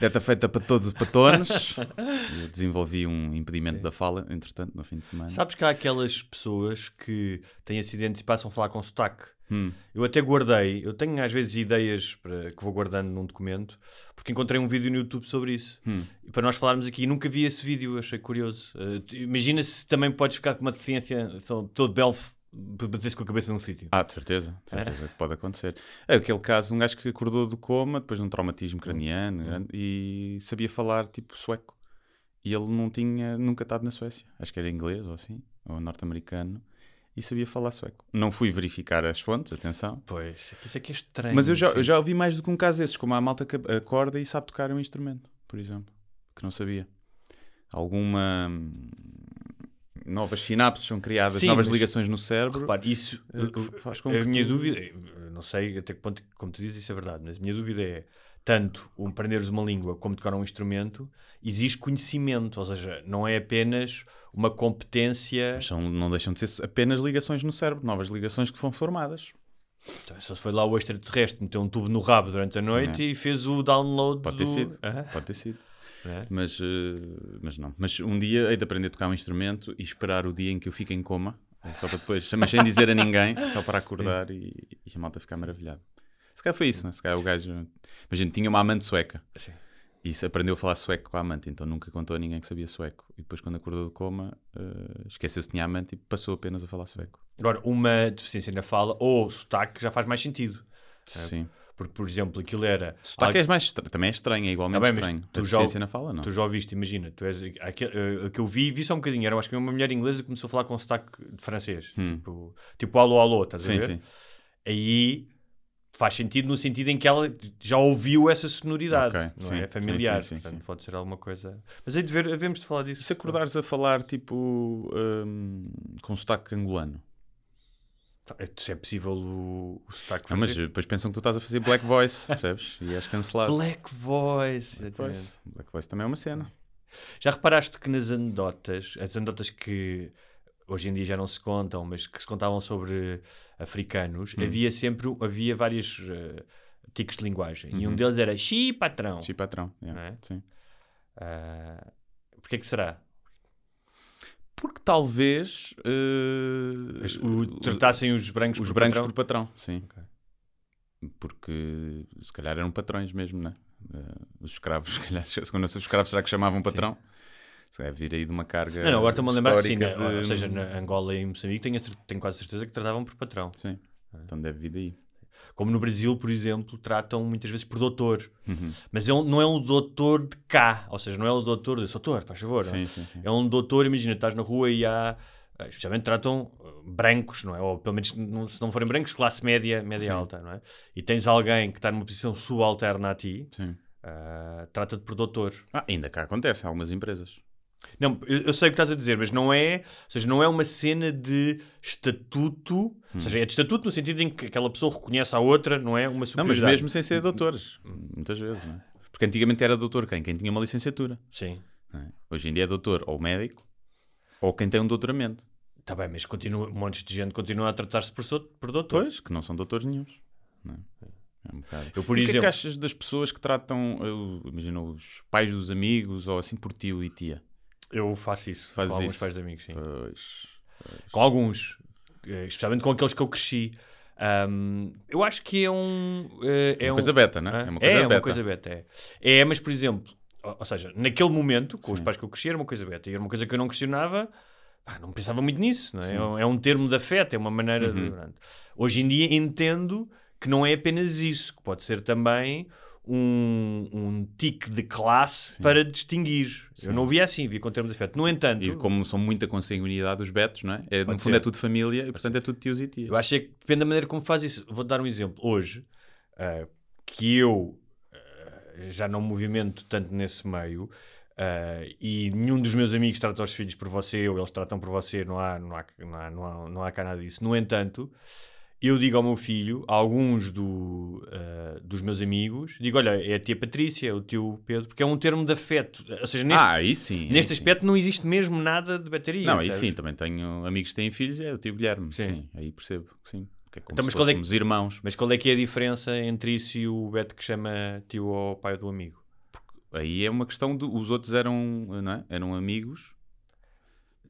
deta feita para todos os patones. Eu desenvolvi um impedimento da fala, entretanto, no fim de semana. Sabes que há aquelas pessoas que têm acidentes e passam a falar com sotaque. Hum. Eu até guardei, eu tenho às vezes ideias para, que vou guardando num documento, porque encontrei um vídeo no YouTube sobre isso. Hum. E para nós falarmos aqui, nunca vi esse vídeo, achei curioso. Tu- imagina se também podes ficar com uma deficiência todo belfo, bater-se com a cabeça num sítio. Ah, de certeza, de certeza que pode acontecer. É aquele caso, um gajo que acordou do coma depois de um traumatismo craniano grande, e sabia falar tipo sueco. E ele não tinha nunca estado na Suécia. Acho que era inglês ou assim, ou norte-americano. E sabia falar sueco. Não fui verificar as fontes, atenção. Pois, isso é que é estranho. Mas eu já, eu já ouvi mais do que um caso desses, como a malta que acorda e sabe tocar um instrumento, por exemplo, que não sabia. Alguma. Novas sinapses são criadas, Sim, novas mas- ligações no cérebro. Repare, isso, Eh, que faz com a que minha tu- dúvida, eu não sei até que ponto, como tu dizes, isso é verdade, mas a minha dúvida é, tanto o aprenderes uma língua como tocar um instrumento, existe conhecimento, ou seja, não é apenas uma competência, Mas são, não deixam de ser apenas ligações no cérebro, novas ligações que foram formadas. Então, só se foi lá o extraterrestre, meteu um tubo no rabo durante a noite É. e fez o download Pode ter do... sido. Hã? Pode ter sido. É? Mas, eh, mas não. Mas um dia hei de aprender a tocar um instrumento e esperar o dia em que eu fico em coma, eh, só para depois, mas sem dizer a ninguém, só para acordar e, e a malta ficar maravilhada. Se calhar foi isso, né? Se calhar o gajo. Imagina, tinha uma amante sueca. Sim. E se aprendeu a falar sueco com a amante, então nunca contou a ninguém que sabia sueco. E depois, quando acordou do coma, eh, esqueceu-se que tinha amante e passou apenas a falar sueco. Agora, uma deficiência na fala ou sotaque já faz mais sentido. Sim. Porque, por exemplo, aquilo era... Sotaque é mais estra- também é estranho, é igualmente Tá bem, estranho. tu a já- na fala, não. Tu já ouviste, imagina, tu és aquele, eh, que eu vi, vi só um bocadinho, era acho que uma mulher inglesa que começou a falar com sotaque de francês, tipo, tipo alô, alô, estás a Hum. Sim, ver? sim. Aí faz sentido no sentido em que ela já ouviu essa sonoridade, Ok, não sim, é? Familiar, sim, sim, portanto pode ser alguma coisa. Mas aí de ver, havemos de falar disso. E se acordares a falar, tipo, hum, com sotaque angolano? É, se é possível o, o sotaque Ah, mas depois pensam que tu estás a fazer black voice, percebes? E és cancelado. Black Voice. Black voice. Black voice também é uma cena. Já reparaste que nas anedotas, as anedotas que hoje em dia já não se contam, mas que se contavam sobre africanos, Hum. havia sempre havia vários uh, tiques de linguagem. E um Uhum. deles era xi patrão. Sim, patrão. yeah, Não é? Sim. Ah, Porquê que será? Porque talvez As- o- tratassem os brancos os por brancos patrão? por patrão, sim. Ok. Porque se calhar eram patrões mesmo, né? Eh, os escravos, se calhar, quando os escravos será que chamavam patrão? Se calhar vir aí de uma carga. Não, não, agora estou-me a lembrar que sim, na- de- ou seja, na Angola e Moçambique tenho, tenho quase certeza que tratavam por patrão. Sim, então deve vir daí. Como no Brasil, por exemplo, tratam muitas vezes por doutor. Uhum. Mas é um- não é um doutor de cá, ou seja, não é o doutor de doutor, faz favor. é? Sim, sim, sim. É um doutor, imagina, estás na rua e há, eh, especialmente tratam eh, brancos, não é? Ou pelo menos, não- se não forem brancos, classe média, média alta, não é? E tens alguém que está numa posição subalterna a ti, ah, trata-te por doutor. Ah, ainda cá acontece em algumas empresas. Não, eu, eu sei o que estás a dizer, mas não é, ou seja, não é uma cena de estatuto, Hum. ou seja, é de estatuto no sentido em que aquela pessoa reconhece a outra, não é uma Não, mas superioridade. mesmo sem ser doutores, muitas vezes, não é? Porque antigamente era doutor quem? Quem tinha uma licenciatura. Sim. é? Hoje em dia é doutor ou médico ou quem tem um doutoramento. Está bem, mas continua, um monte de gente continua a tratar-se por, por doutor. Pois, que não são doutores nenhums. Não é? É um. Eu, por o que é exemplo- que achas das pessoas que tratam, imagina, os pais dos amigos ou assim por tio e tia? Eu faço isso Fazes com alguns isso? pais de amigos, sim. Pois. Com alguns, eh, especialmente com aqueles que eu cresci. Ahm, eu acho que é um. eh, é uma um- coisa beta, né? Hã? É uma coisa é beta. uma coisa beta, é. É, mas por exemplo, ou ou seja, naquele momento, com os Sim. pais que eu cresci, era uma coisa beta. E era uma coisa que eu não questionava, pá, não pensava muito nisso. Não é? É, um, é um termo de afeto, é uma maneira de. Uhum. pronto. Hoje em dia entendo que não é apenas isso, que pode ser também um, um tique de classe para distinguir. Eu não via assim, via com termo de afeto. No entanto, E como são muita consanguinidade os betos, não é? É, no fundo ser. é tudo família e portanto é tudo tios e tias. Eu acho é que depende da maneira como faz isso. Vou dar um exemplo. Hoje, ah, que eu ah, já não movimento tanto nesse meio ah, e nenhum dos meus amigos trata os filhos por você ou eles tratam por você, não há, não há, não há, não há, não há cá nada disso. No entanto, eu digo ao meu filho, a alguns do, ah, dos meus amigos, digo: Olha, é a tia Patrícia, é o tio Pedro, porque é um termo de afeto. Ou seja, neste, ah, aí sim. aí neste sim. aspecto não existe mesmo nada de bateria. Não, aí percebes? sim, também tenho amigos que têm filhos, é o tio Guilherme. Sim. Sim, aí percebo que sim. É Então, mas qual é que- irmãos. Mas qual é que é a diferença entre isso e o Beto que chama tio ou pai do amigo? Aí é uma questão de. Os outros eram, não é? Eram amigos.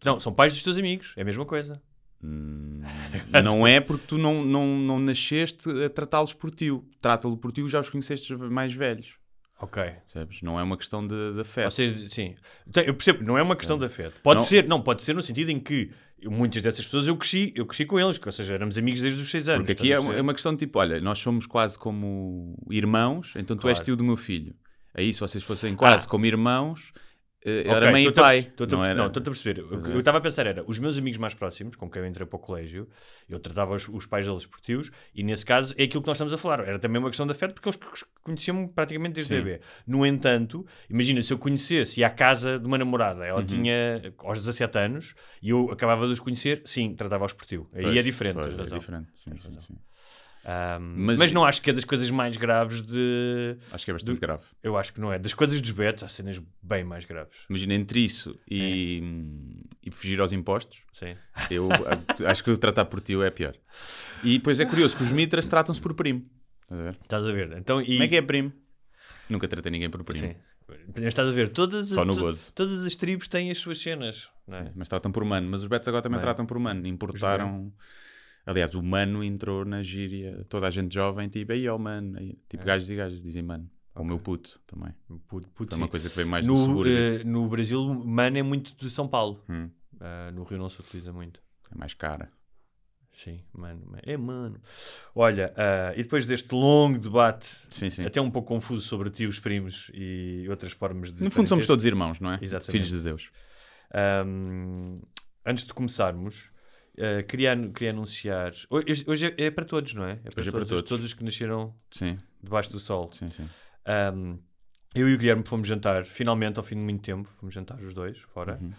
Não, são pais dos teus amigos, é a mesma coisa. Hum, não é porque tu não, não, não nasceste a tratá-los por tio. Trata-lo por tio já os conheceste mais velhos. Ok. Percebes? Não é uma questão de, de afeto. Ou seja, sim. Então, eu percebo, não é uma questão de afeto. Pode Não. ser, não, pode ser no sentido em que muitas dessas pessoas eu cresci, eu cresci com eles, ou seja, éramos amigos desde os 6 anos. Porque aqui é uma, é uma questão de tipo, olha, nós somos quase como irmãos, então tu és Claro. tio do meu filho. Aí se vocês fossem quase Ah. como irmãos, eh, Ok, era mãe e a pai. a não perce- era... Não, estou-te a perceber. O que a eu estava a pensar era, os meus amigos mais próximos, com quem eu entrei para o colégio, eu tratava os, os pais deles por tios, e nesse caso é aquilo que nós estamos a falar. Era também uma questão de afeto, porque eles conheciam-me praticamente desde Sim. bebê. No entanto, imagina, se eu conhecesse à casa de uma namorada, ela Uhum. tinha aos 17 anos, e eu acabava de os conhecer, sim, tratava-os por tio. Aí é diferente, pois, é diferente, sim, sim, sim. Ahm, Mas- mas, não acho que é das coisas mais graves de... Acho que é bastante Do- grave. Eu acho que não é. Das coisas dos betos, há cenas bem mais graves. Imagina, entre isso e, É. e fugir aos impostos, Sim. eu acho que o tratar por tio é pior. E depois é curioso que os mitras tratam-se por primo. Estás a ver? Estás a ver? Então, e... Como é que é primo? Nunca tratei ninguém por primo. Sim. Estás a ver, todas, Só no gozo. todas as tribos têm as suas cenas. É? Sim, mas tratam por mano. Mas os betos agora também Mano. tratam por mano. Importaram. Aliás, o mano entrou na gíria. Toda a gente jovem, tipo, aí ó mano. Aí, tipo, É. gajos e gajas dizem mano. Ou o meu puto também. Puto, puto, Foi uma coisa que veio mais do no, subúrbio. eh, no Brasil, mano é muito de São Paulo. Hum, Ah, no Rio não se utiliza muito. é mais cara. Sim, mano. mano. É mano. Olha, ah, e depois deste longo debate, Sim, sim. até um pouco confuso sobre tios, primos e outras formas de. No fundo somos todos irmãos, não é? Exatamente. Filhos de Deus. Ahm, antes de começarmos, ah, queria, queria anunciar. Hoje, hoje é, é para todos, não é? É para, Hoje é para todos, todos. todos os que nasceram Sim, debaixo do sol. sim, sim. Um, eu e o Guilherme fomos jantar, finalmente, ao fim de muito tempo, fomos jantar os dois, fora. Uhum.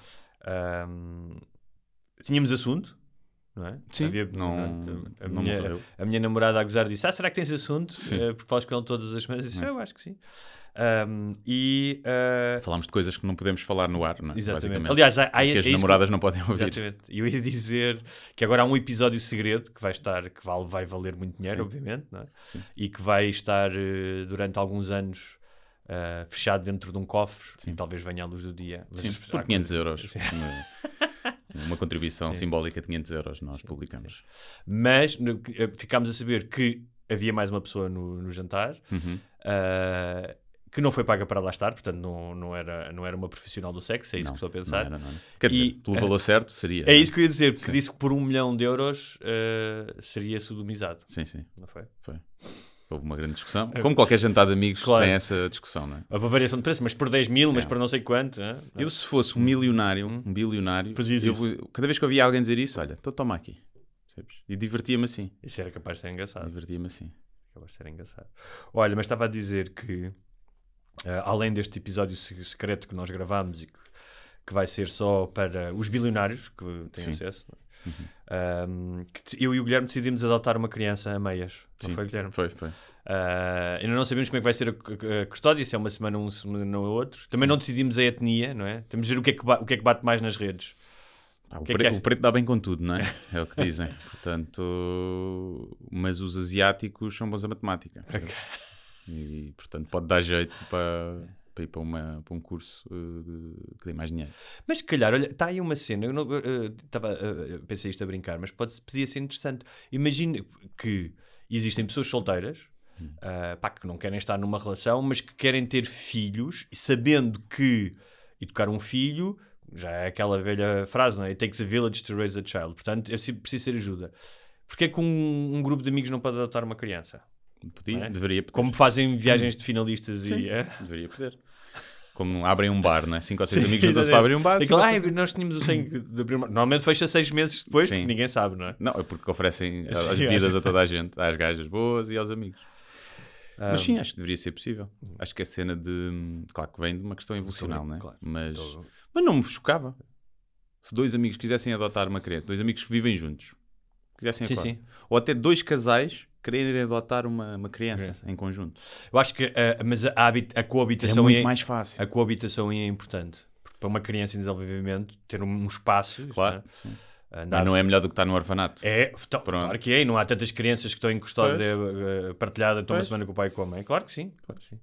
Um, tínhamos assunto, não é? Sim, Havia- não, a, não minha, a minha namorada a gozar disse: Ah, será que tens assunto? Eh, porque falas com ele todas as semanas. Eu disse: É. Eu acho que sim. Um, e. uh, Falámos de coisas que não podemos falar no ar, não é? Exatamente. Basicamente. Aliás, há, há que as é isso que- namoradas não podem ouvir. Exatamente. E eu ia dizer que agora há um episódio segredo que vai estar, que vale, vai valer muito dinheiro, Sim. obviamente, não é? Sim. e que vai estar eh, durante alguns anos eh, fechado dentro de um cofre Sim. e talvez venha à luz do dia. Mas Sim, por 500 coisas- euros. Sim. Uma, contribuição simbólica de 500 euros nós publicamos. Mas no- eh, ficámos a saber que havia mais uma pessoa no, no jantar. Uhum. eh, que não foi paga para lá estar, portanto não, não, era, não era uma profissional do sexo, é isso Não, que estou a não pensar. era, não era. Quer dizer, E- pelo valor certo seria. É não isso que eu ia dizer, porque disse que por um milhão de euros eh, seria sodomizado, Sim, sim. não foi? Foi. Houve uma grande discussão. Como qualquer jantar de amigos Claro. tem essa discussão, não é? Houve variação de preço, mas por 10 mil, mas Não. por não sei quanto. né? Eu, se fosse um milionário, um bilionário, eu cada vez que eu ouvia alguém dizer isso, olha, então toma aqui. E divertia-me assim. Isso era capaz de ser engraçado. Divertia-me assim. Capaz de ser engraçado. Olha, mas estava a dizer que, eh, além deste episódio se- secreto que nós gravámos e que, que vai ser só para os bilionários que têm Sim. Uhum. acesso, não é? Ahm, que te- eu e o Guilherme decidimos adotar uma criança a meias. Não Sim. foi, Guilherme? Foi, foi. Ah, ainda não sabemos como é que vai ser a, custódia, se é uma semana um, semana outro. Também não decidimos a etnia, não é? Temos de ver o que é que, o que, é que bate mais nas redes. Pá, o, que é que pre- o preto dá bem com tudo, não é? É o que dizem. Portanto, mas os asiáticos são bons a matemática. percebes? E, portanto, pode dar jeito para, para ir para, uma, para um curso eh, que dê mais dinheiro. Mas se calhar, olha, está aí uma cena, eu não, eh, estava, eh, pensei isto a brincar, mas pode, podia ser interessante. Imagina que existem pessoas solteiras ah, pá, que não querem estar numa relação, mas que querem ter filhos, sabendo que educar um filho já é aquela velha frase, não é? It takes a village to raise a child. Portanto, é preciso ter ajuda. Porquê é que um, um grupo de amigos não pode adotar uma criança? Podia, é? deveria poder. Como fazem viagens de finalistas Sim, e. É? deveria poder. Como abrem um bar, não é? Cinco ou seis Sim, amigos juntam-se para abrir um bar. Ou "Ai, seis- nós tínhamos o sangue de abrir uma... Normalmente fecha seis meses depois, Sim. porque ninguém sabe, não é? Não, é porque oferecem as bebidas a toda a gente, às gajas boas e aos amigos. Mas Ah, sim, acho que deveria ser possível. Acho que a cena de. Claro que vem de uma questão evolucional, não é? claro. Mas, mas não me chocava. Se dois amigos quisessem adotar uma criança, dois amigos que vivem juntos, quisessem Sim, sim. Ou até dois casais quererem adotar uma, uma criança, Criança. em conjunto. Eu acho que ah, mas a, a É coabitação muito é, mais fácil. a coabitação é importante. Porque para uma criança em desenvolvimento, ter um, um espaço. Claro. não sim. é? Andar- Mas não é melhor do que estar no orfanato. É, então, claro que é, e não há tantas crianças que estão em custódia eh, partilhada, estão uma Pois. semana com o pai e com a mãe. Claro que sim. Claro que sim.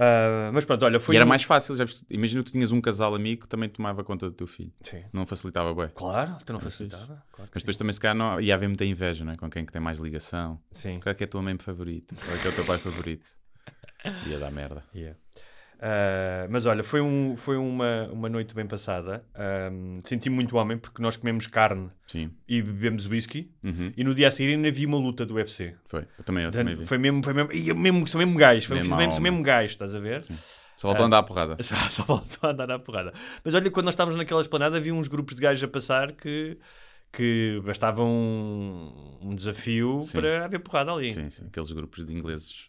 Ah, mas pronto, olha, foi. e era um- mais fácil, já viste? imagina tu tinhas um casal amigo que também tomava conta do teu filho. Sim. Não facilitava bem. Claro, tu não facilitava. Claro Mas sim. depois também se calhar não, ia haver muita inveja, não é? Com quem que tem mais ligação. Sim. Qual é que é a tua mãe favorita? Qual é que é o teu pai favorito? Ia dar merda. Yeah. Ah, mas olha, foi, um, foi uma, uma noite bem passada. Ahm, Senti-me muito homem porque nós comemos carne Sim. e bebemos whisky. Uhum. E no dia a seguir ainda vi uma luta do UFC. Foi. Eu também, eu também vi. Foi mesmo, foi mesmo, e mesmo, sou mesmo gajo, foi Mesmo mesmo, mesmo gajo, estás a ver? Só voltou a andar à porrada. Só, só voltou a andar à porrada. Mas olha, quando nós estávamos naquela esplanada, havia uns grupos de gajos a passar que, que bastava um, um desafio Sim. para haver porrada ali. Sim, sim. Aqueles grupos de ingleses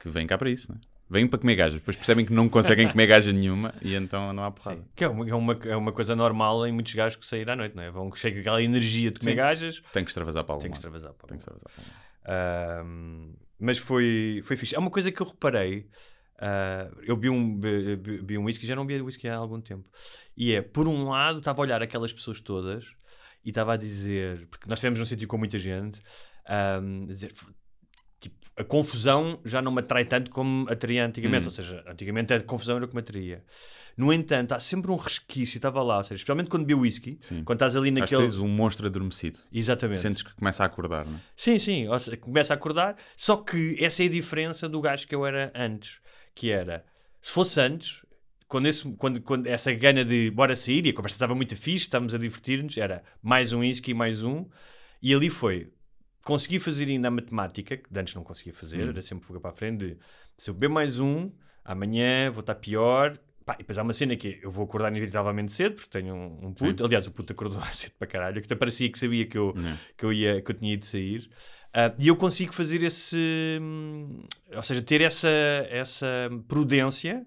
que vêm cá para isso, não é? Vêm para comer gajas, depois percebem que não conseguem comer gaja nenhuma e então não há porrada. Que é uma, é, uma, é uma coisa normal em muitos gajos que sair à noite, não é? Vão chega aquela energia de comer Sim. gajas, Tem que extravasar para algum tem que extravasar. pá. Tem que extravasar para mas foi, foi fixe. É uma coisa que eu reparei. ah, eu vi um, vi um whisky, já não vi whisky há algum tempo. E é, por um lado, estava a olhar aquelas pessoas todas e estava a dizer, porque nós estivemos num sítio com muita gente, ahm, a dizer, a confusão já não me atrai tanto como atraía antigamente. Hum. Ou seja, antigamente a confusão era o que me atraía. No entanto, há sempre um resquício, estava lá, ou seja, especialmente quando bebeu whisky, Sim. quando estás ali Acho que naquele. tens um monstro adormecido. Exatamente. Sentes que começa a acordar, não é? Sim, sim, seja, começa a acordar. Só que essa é a diferença do gajo que eu era antes. Que era, se fosse antes, quando, esse, quando, quando essa gana de bora sair e a conversa estava muito fixe, estávamos a divertir-nos, era mais um whisky, mais um. E ali foi, consegui fazer ainda a matemática, que antes não conseguia fazer, Hum. era sempre fuga para a frente, de se eu beber mais um, amanhã vou estar pior. Pá, e depois há uma cena que é, eu vou acordar inevitavelmente cedo, porque tenho um, um puto. Aliás, o puto acordou cedo para caralho, que até parecia que sabia que eu, Não. que eu, ia, que eu tinha ido sair. Ah, e eu consigo fazer esse. hum, Ou seja, ter essa, essa prudência,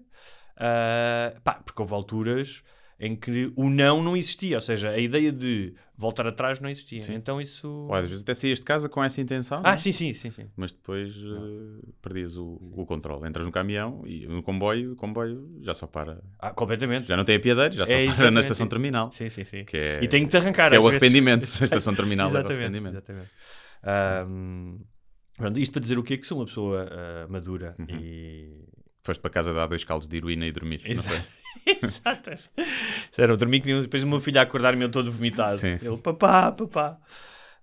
ah, pá, porque houve alturas em que o não não existia, ou seja, a ideia de voltar atrás não existia. Então isso. Ou às vezes até saías de casa com essa intenção, Ah, é? sim, sim, sim. sim. mas depois eh, perdias o, o controle. Entras no caminhão e no comboio, o comboio já só para. Ah, completamente. Já não tem apiadeiros, já só É, para na exatamente. estação terminal. Sim, sim, sim. Que é, E tem que te arrancar. que é o vezes. arrependimento. A estação terminal é o exatamente, arrependimento. exatamente. Ahm, pronto, isto para dizer o quê? Que sou uma pessoa ah, madura Uhum. e. Foste para casa dar dois caldos de heroína e dormir. Exato. Exato. Era, eu dormi que nem- depois o meu filho a acordar-me eu todo vomitado. Sim. Ele, papá, papá.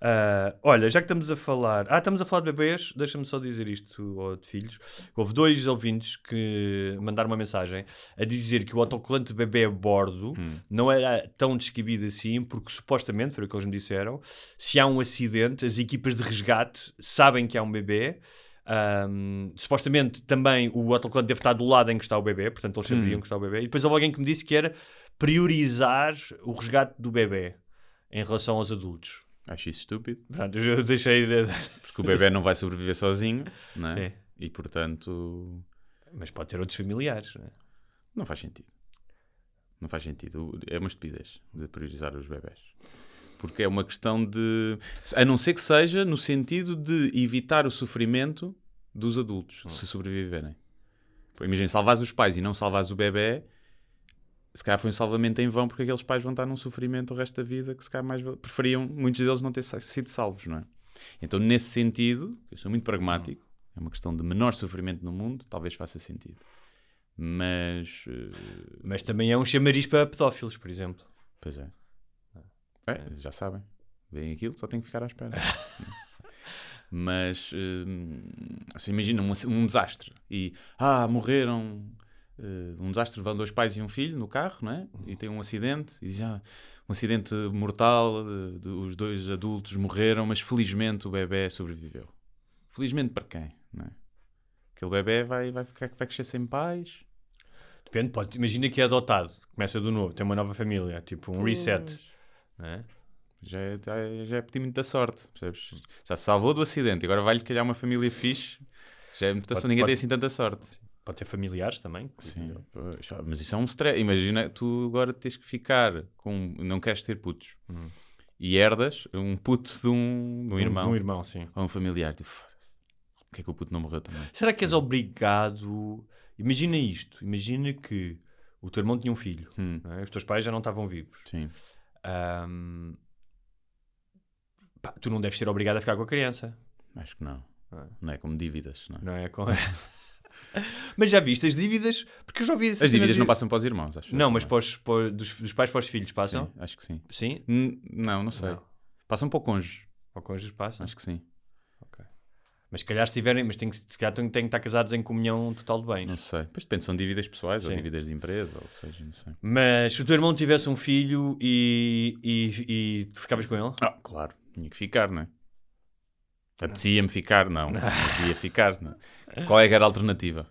Ah, olha, já que estamos a falar. Ah, estamos a falar de bebês, deixa-me só dizer isto ou de filhos. Houve dois ouvintes que mandaram uma mensagem a dizer que o autocolante de bebê a bordo Hum. não era tão descabido assim, porque supostamente, foi o que eles me disseram, se há um acidente, as equipas de resgate sabem que há um bebê. Ahm, supostamente também o autocolante deve estar do lado em que está o bebê, portanto eles sabiam Hum. que está o bebê. E depois houve alguém que me disse que era priorizar o resgate do bebê em relação aos adultos. Acho isso estúpido. Pronto, eu deixei de... Porque o bebê não vai sobreviver sozinho, não é? Sim. E portanto Mas pode ter outros familiares. não é? não faz sentido. Não faz sentido. É uma estupidez de priorizar os bebés. Porque é uma questão de. A não ser que seja no sentido de evitar o sofrimento dos adultos, se sobreviverem. Pô, Imagina, salvares os pais e não salvares o bebê, se calhar foi um salvamento em vão, porque aqueles pais vão estar num sofrimento o resto da vida que se calhar mais preferiam, muitos deles, não ter sido salvos, não é? Então, nesse sentido, eu sou muito pragmático, é uma questão de menor sofrimento no mundo, talvez faça sentido. Mas, eh, Mas também é um chamariz para pedófilos, por exemplo. pois é. É, já sabem. Veem aquilo, só tem que ficar à espera. Mas hum, assim, imagina um, um desastre e ah, morreram eh, um desastre, vão dois pais e um filho no carro, não é? E tem um acidente e diz, ah, um acidente mortal, de- os dois adultos morreram, mas felizmente o bebê sobreviveu. Felizmente para quem? Não é? Aquele bebê vai, vai, ficar, vai crescer sem pais. Depende, pode, imagina que é adotado, começa do novo, tem uma nova família, tipo um reset. Não é? Já é, já é, já é pedir muita sorte, percebes? Já se salvou do acidente, agora vai-lhe calhar uma família fixe. Já é muita sorte, ninguém pode- tem assim tanta sorte. Pode ter familiares também. Sim, mas isso é um stress. Imagina, tu agora tens que ficar com. Não queres ter putos. E herdas um puto de um, de um irmão. De um irmão, sim. Ou um familiar. Tipo, foda-se. Por que é que o puto não morreu também? Será que és obrigado? Imagina isto. Imagina que o teu irmão tinha um filho. Hum, é? Os teus pais já não estavam vivos. sim. Ahm, pá, tu não deves ser obrigado a ficar com a criança. Acho que não. Ah. Não é como dívidas. Não é? Não é? Com... mas já viste as dívidas? Porque eu já ouvi As dívidas não passam para os irmãos, acho. Não, mas também. para os- para os- dos, dos pais para os filhos passam? Sim, acho que sim. Sim? Hum, Não, não sei. Não. Passam para o cônjuge. Ou cônjuges passam? Acho que sim. Mas se calhar se tiverem, mas tem que, se calhar têm, que estar casados em comunhão total de bens. Não sei. Pois depende, são dívidas pessoais ou Sim. dívidas de empresa, ou seja, não sei. Mas se o teu irmão tivesse um filho e, e, e tu ficavas com ele? Ah, claro, tinha que ficar, não é? Apetecia-me ficar, não. Mas ia ficar, não é? Qual é que era a alternativa?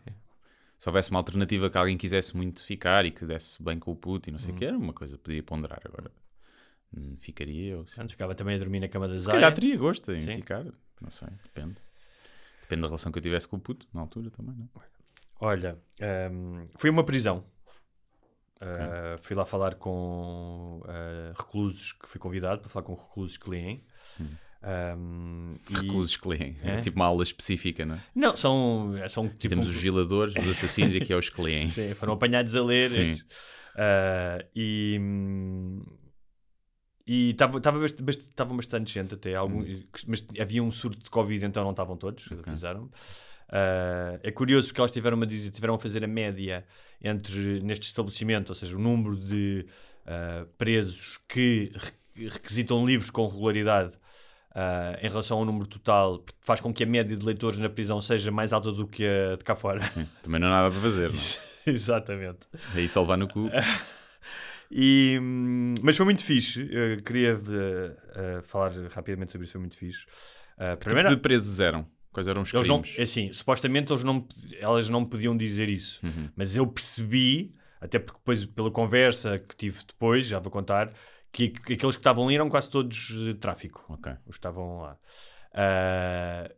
Se houvesse uma alternativa que alguém quisesse muito ficar e que desse bem com o puto e não sei o que, era uma coisa podia ponderar. Agora, hum, ficaria eu. Se Portanto, ficava também a dormir na cama da Zaya. calhar teria gosto em Sim. ficar, não sei, depende. Depende da relação que eu tivesse com o puto, na altura também, não é? Olha, hum, fui a uma prisão. Uh, fui lá falar com uh, reclusos que fui convidado para falar com reclusos que leem. Um, e- Reclusos que leem. É? Tipo uma aula específica, não é? Não, são, são tipo. temos os vigiladores, os assassinos e aqui é os que leem. Sim, foram apanhados a ler Sim. Uh, e hum, e estava bast estavam bastante gente até, algum, mas havia um surto de Covid, então não estavam todos, avisaram Uh, é curioso porque elas tiveram a, dizer, tiveram a fazer a média entre neste estabelecimento, ou seja, o número de uh, presos que re- requisitam livros com regularidade uh, em relação ao número total, faz com que a média de leitores na prisão seja mais alta do que a de cá fora. Sim, também não há nada para fazer, não é? Exatamente. Aí só levar no cu. E, hum, mas foi muito fixe. Eu queria eh, eh, falar rapidamente sobre isso. Foi muito fixe. Uh, Que tipo de presos eram? Quais eram os eles não, crimes? é assim, supostamente eles não, elas não podiam dizer isso, Uhum. mas eu percebi, até porque depois, pela conversa que tive depois, já vou contar, que, que aqueles que estavam ali eram quase todos de tráfico. Ok. Os que estavam lá. Ah,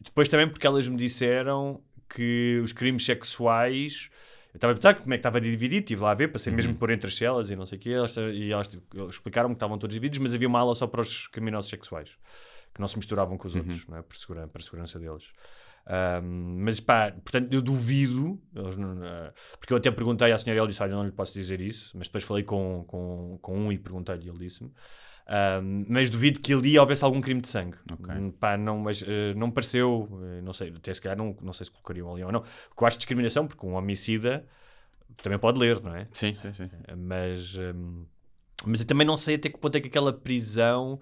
depois também porque elas me disseram que os crimes sexuais. Eu estava a perguntar como é que estava dividido, estive lá a ver, passei Uhum. mesmo por entre as celas e não sei o quê, elas, e elas explicaram-me que estavam todos divididos, mas havia uma ala só para os criminosos sexuais, que não se misturavam com os Uhum. outros, não é? por, segurança, para a segurança deles. Ahm, mas pá, portanto, eu duvido, não- ah, porque eu até perguntei à senhora e ele disse: Olha, eu não lhe posso dizer isso, mas depois falei com, com, com um e perguntei-lhe e ele disse-me. Ahm, mas duvido que ali houvesse algum crime de sangue. Ok. Hum, Pá, não, mas, eh, não me pareceu, eh, não sei, até se calhar não, não sei se colocariam ali ou não. Eu acho discriminação, porque um homicida também pode ler, não é? Sim, sim, sim. Mas, hum, mas eu também não sei até que ponto é que aquela prisão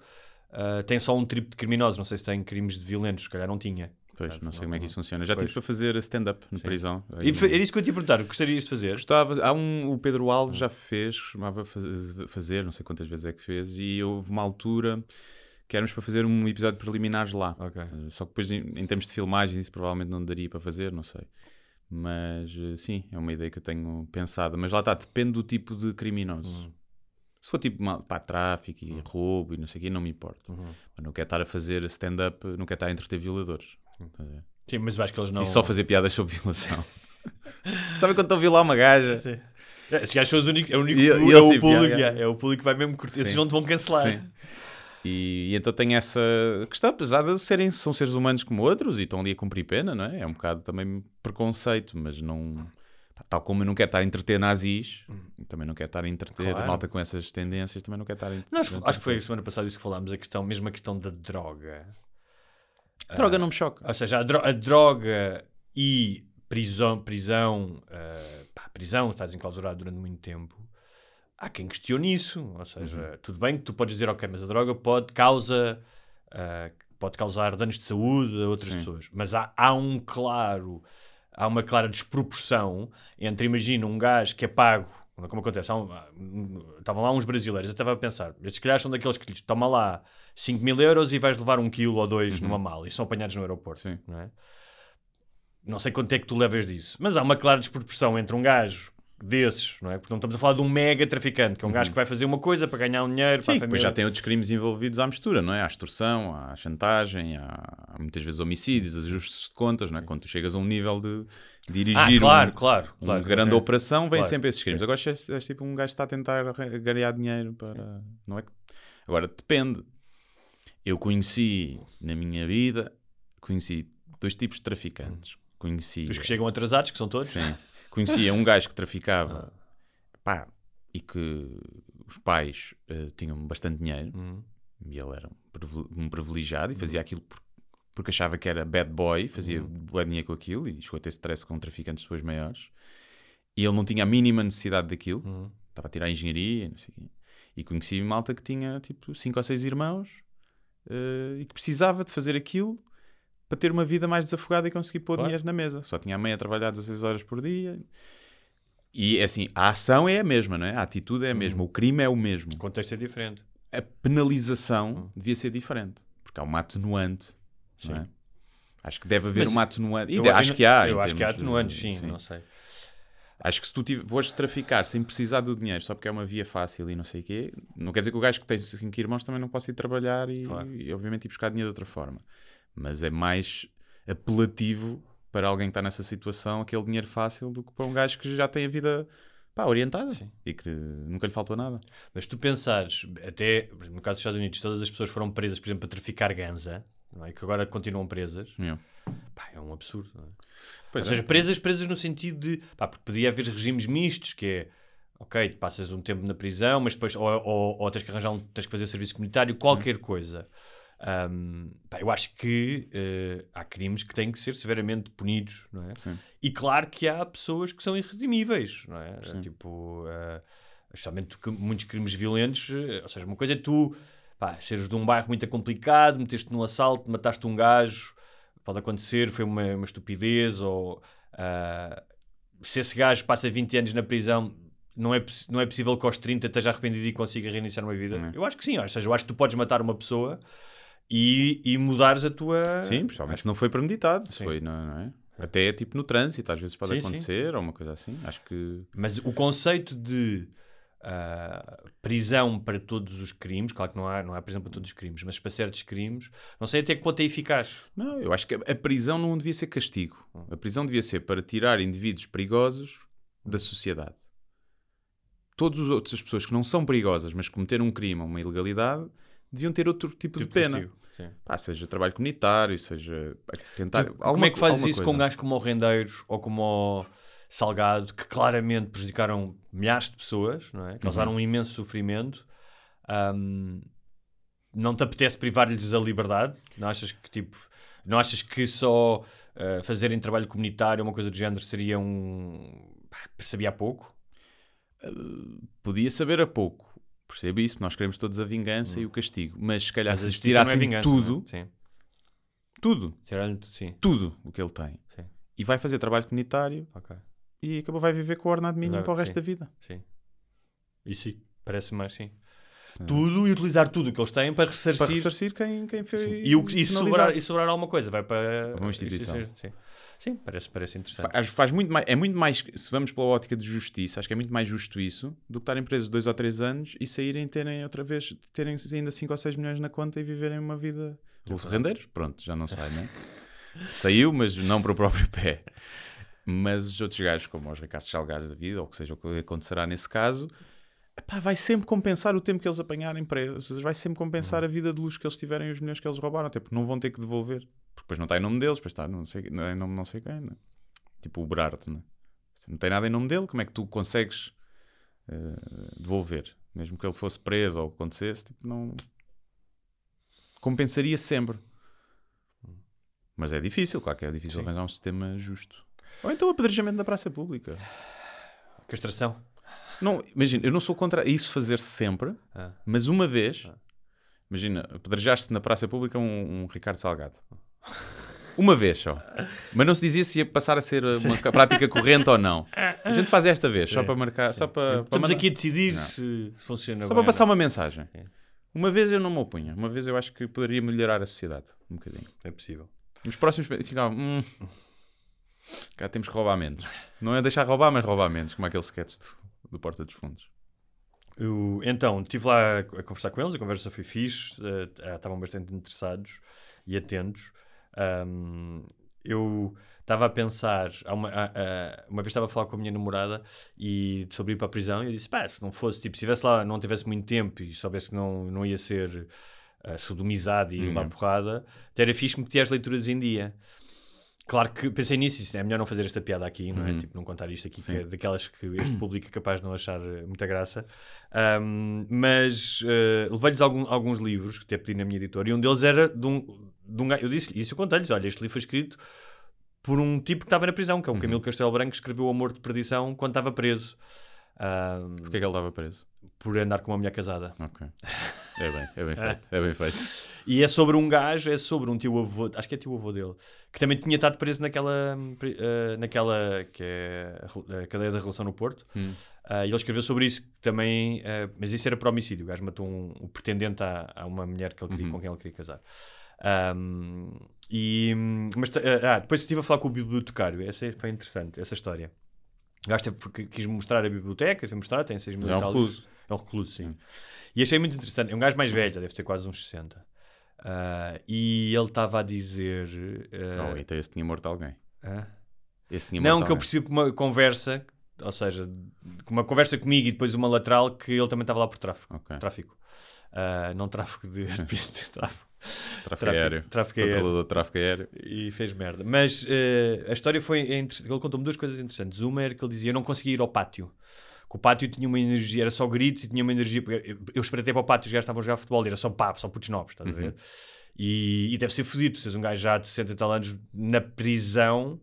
ah, tem só um tipo de criminosos. Não sei se tem crimes de violentos, se calhar não tinha. Pois, não sei como é que isso funciona. Já Pois. tive para fazer stand-up na prisão. E Aí- era isso que eu te ia perguntar. Gostarias de fazer? Gostava, há um, o Pedro Alves já fez, costumava faz- fazer, não sei quantas vezes é que fez, e houve uma altura que éramos para fazer um episódio de preliminares lá. Ok. Eh, Só que depois, em, em termos de filmagem, isso provavelmente não daria para fazer, não sei. Mas eh, sim, é uma ideia que eu tenho pensado. Mas lá está, depende do tipo de criminoso. Se for tipo mal- pá, tráfico e roubo e não sei o quê, não me importa. Mas não quero estar a fazer stand-up, não quero estar a entreter violadores. Sim, mas eu acho que eles não. E só fazer piadas sobre violação. Sabem quando estão a violar uma gaja? Sim. Esses gajos são os únicos. É o, único, E- é e o tipo, público. yeah. é o público que vai mesmo curtir. Esses não te vão cancelar. Sim. E, e então tem essa questão, apesar de serem, são seres humanos como outros e estão ali a cumprir pena, não é? É um bocado também preconceito, mas não. Tal como eu não quero estar a entreter nazis, também não quero estar a entreter Claro. malta com essas tendências, também não quero estar a Nós, entreter. acho que foi a semana passada isso que falámos, a questão, mesmo a questão da droga. A droga não me choca. Ou seja, a, dro- a droga e prisão, prisão, eh, pá, prisão, estás enclausurado durante muito tempo. Há quem questione isso. Ou seja, tudo bem que tu podes dizer, ok, mas a droga pode, causa, eh, pode causar danos de saúde a outras pessoas. Mas há, há um claro, há uma clara desproporção entre, imagina, um gajo que é pago, como acontece, um- estavam lá uns brasileiros, eu estava a pensar, estes calhar são daqueles que lhes toma lá 5 mil euros e vais levar um quilo ou dois numa mala e são apanhados no aeroporto. Sim. Não, é? não sei quanto é que tu levas disso, mas há uma clara desproporção entre um gajo desses, não é? Porque não estamos a falar de um mega traficante, que é um gajo que vai fazer uma coisa para ganhar um dinheiro, para Sim, a depois família. já tem outros crimes envolvidos à mistura, não é? Há extorsão, há chantagem, há muitas vezes homicídios, ajustes de contas, não é? Quando tu chegas a um nível de dirigir Ah, claro, um- claro, uma claro, grande operação, vem Claro. sempre esses crimes. Agora, és, és tipo um gajo que está a tentar ganhar dinheiro para. Não é que... Agora, depende. Eu conheci na minha vida, conheci dois tipos de traficantes. Conheci. Os que chegam atrasados, que são todos. Sim. Conhecia um gajo que traficava pá, e que os pais eh, tinham bastante dinheiro Uhum. e ele era um privile- privilegiado e fazia aquilo por- porque achava que era bad boy, fazia Uhum. dinheiro com aquilo e chegou a ter stress com traficantes depois maiores. E ele não tinha a mínima necessidade daquilo, Uhum. estava a tirar engenharia, não sei o quê. E conheci malta que tinha tipo cinco ou seis irmãos eh, e que precisava de fazer aquilo para ter uma vida mais desafogada e conseguir pôr Claro. dinheiro na mesa. Só tinha a mãe a trabalhar 16 horas por dia. E é assim, a ação é a mesma, não é? A atitude é a mesma, o crime é o mesmo. O contexto é diferente. A penalização devia ser diferente, porque há uma atenuante, não é? Acho que deve haver Mas uma atenuante. E Eu- acho que há. Eu acho que há atenuantes, sim, sim. não sei. Acho que se tu tiv- fores traficar sem precisar do dinheiro, só porque é uma via fácil e não sei o quê, não quer dizer que o gajo que tem cinco irmãos também não possa ir trabalhar e, Claro. e, obviamente ir buscar dinheiro de outra forma. Mas é mais apelativo para alguém que está nessa situação aquele dinheiro fácil do que para um gajo que já tem a vida pá, orientada Sim. e que nunca lhe faltou nada. Mas tu pensares, até no caso dos Estados Unidos, todas as pessoas foram presas, por exemplo, para traficar ganza, não é? que agora continuam presas, Yeah. Pá, é um absurdo. Não é? Pois Ou é. seja, presas, presas no sentido de, pá, porque podia haver regimes mistos, que é, ok, passas um tempo na prisão, mas depois, ou, ou, ou tens que arranjar um, tens que fazer serviço comunitário, qualquer coisa. Ahm, pá, eu acho que eh, há crimes que têm que ser severamente punidos, não é? Sim. E claro que há pessoas que são irredimíveis, não é? Tipo, eh, especialmente que muitos crimes violentos, eh, ou seja, uma coisa é tu pá, seres de um bairro muito complicado, meteste num assalto, mataste um gajo, pode acontecer, foi uma, uma estupidez, ou ah, se esse gajo passa 20 anos na prisão, não é, não é possível que aos 30 esteja arrependido e consiga reiniciar uma vida. É. Eu acho que sim, ou seja, eu acho que tu podes matar uma pessoa e, e mudares a tua. Sim, principalmente se não foi premeditado, se Sim. foi, não, não é? Até tipo no trânsito, às vezes pode Sim, sim. acontecer, ou uma coisa assim. Acho que. Mas o conceito de ah, prisão para todos os crimes, claro que não há, não há prisão para todos os crimes, mas para certos crimes, não sei até que ponto é eficaz. Não, eu acho que a prisão não devia ser castigo. A prisão devia ser para tirar indivíduos perigosos da sociedade. Todas as outras pessoas que não são perigosas, mas cometeram um crime ou uma ilegalidade, deviam ter outro tipo, de Tipo pena. castigo, sim. Pá, seja trabalho comunitário, seja tentar. Tu- como alguma é que fazes isso coisa. com um gajo como o Rendeiro ou como o Salgado, que claramente prejudicaram milhares de pessoas, não é? causaram Uhum. um imenso sofrimento? Ahm, não te apetece privar-lhes a liberdade? Não achas que tipo, não achas que só ah, fazerem trabalho comunitário, uma coisa do género, seria um. sabia pouco? Podia saber a pouco. Percebo isso, nós queremos todos a vingança e o castigo. Mas se calhar Hum. Mas se é tirassem vingança, tudo, é? Tudo, tudo o que ele tem. Sim. E vai fazer trabalho comunitário ok. E acabou, vai viver com o ordenado mínimo para o resto sim. da vida. Sim. E sim, parece mais sim. É. Tudo e utilizar tudo o que eles têm para ressarcir. Para ressarcir quem, quem. E, o, e, sobrar, e sobrar alguma coisa, vai para Uma instituição. Sim, Sim, parece, parece interessante. Faz, faz muito mais, é muito mais, se vamos pela ótica de justiça, acho que é muito mais justo isso do que estarem presos dois ou três anos e saírem e terem outra vez, terem ainda 5 ou 6 milhões na conta e viverem uma vida. Ou rendeiros, pronto, já não sai, né? Saiu, mas não para o próprio pé. Mas os outros gajos, como os Ricardo Salgares da vida, ou que seja o que acontecerá nesse caso, epá, vai sempre compensar o tempo que eles apanharem presos, vai sempre compensar a vida de luz que eles tiverem e os milhões que eles roubaram, até porque não vão ter que devolver. Porque depois não está em nome deles, depois está não sei, não é em nome de não sei quem, né? tipo o Berardo, né? Se não tem nada em nome dele, como é que tu consegues eh, devolver? Mesmo que ele fosse preso ou acontecesse, tipo, não. Compensaria sempre. Mas é difícil, claro que é difícil Sim. arranjar um sistema justo. Ou então o apedrejamento da praça pública. Castração. Não, imagina, eu não sou contra isso fazer sempre, Ah. mas uma vez, Imagina, apedrejaste na praça pública um, um Ricardo Salgado. Uma vez só. Mas não se dizia se ia passar a ser uma prática corrente ou não. A gente faz esta vez, só para marcar. Só para, para Estamos mandar- aqui a decidir Não. se, funciona Só para passar uma mensagem. Uma vez eu não me opunha. Uma vez eu acho que poderia melhorar a sociedade. Um bocadinho. É possível. Nos próximos ficava. Hum, cá temos que roubar menos. Não é deixar roubar, mas roubar menos, como aquele sketch do, do Porta dos Fundos. Eu- então, estive lá a, conversar com eles, a conversa foi fixe, eh, estavam bastante interessados e atentos. Ahm, eu estava a pensar, uma, há- há- uma vez estava a falar com a minha namorada e sobre ir para a prisão e eu disse, pá, se não fosse, tipo, se estivesse lá, não tivesse muito tempo e soubesse que não, não ia ser eh, sodomizado e ir lá Uhum. à porrada, até era fixe meter as leituras em dia. Claro que pensei nisso, isso é melhor não fazer esta piada aqui, não é? Uhum. Tipo, não contar isto aqui, que é daquelas que este público é capaz de não achar eh, muita graça. Ahm, mas eh, levei-lhes algum- alguns livros que até pedi na minha editora e um deles era de um, de um. Eu disse isso eu contei-lhes: olha, este livro foi escrito por um tipo que estava na prisão, que é o Camilo Castelo Branco, que escreveu O Amor de Perdição quando estava preso. Ahm, Porquê é que ele estava preso? Por andar com uma mulher casada. Ok. É bem, é bem feito. É bem feito. E é sobre um gajo, é sobre um tio-avô, acho que é tio-avô dele, que também tinha estado preso naquela, eh, naquela que é a cadeia da relação no Porto. Hum. Ah, e ele escreveu sobre isso também, eh, mas isso era para homicídio. O gajo matou um, um pretendente a, a uma mulher que ele queria, Uhum. com quem ele queria casar. Ahm, e, mas, ah, depois estive a falar com o bibliotecário, essa foi interessante, essa história. Porque quis mostrar a biblioteca, quis mostrar, tem 6 mil Mas é um recluso. É um recluso, sim. Hum. E achei muito interessante. É um gajo mais velho, deve ter quase uns 60. Ah, e ele estava a dizer. Oh, então esse tinha morto alguém. ah? Esse tinha Não, morto que eu alguém. percebi por uma conversa, ou seja, uma conversa comigo e depois uma lateral que ele também estava lá por tráfico. Ok. Tráfico. Ah, não tráfico de. tráfico. Tráfico aéreo. Tráfico aéreo. Controlador de tráfico aéreo. E fez merda. Mas eh, a história foi. interessante. Ele contou-me duas coisas interessantes. Uma era que ele dizia: Eu não conseguia ir ao pátio. Que o pátio tinha uma energia, era só gritos e tinha uma energia. Eu, eu espreitei para o pátio, os gajos estavam a jogar futebol e era só pá, só putos novos, estás a ver? E, e deve ser fodido. Se és um gajo já de 60 e tal anos na prisão.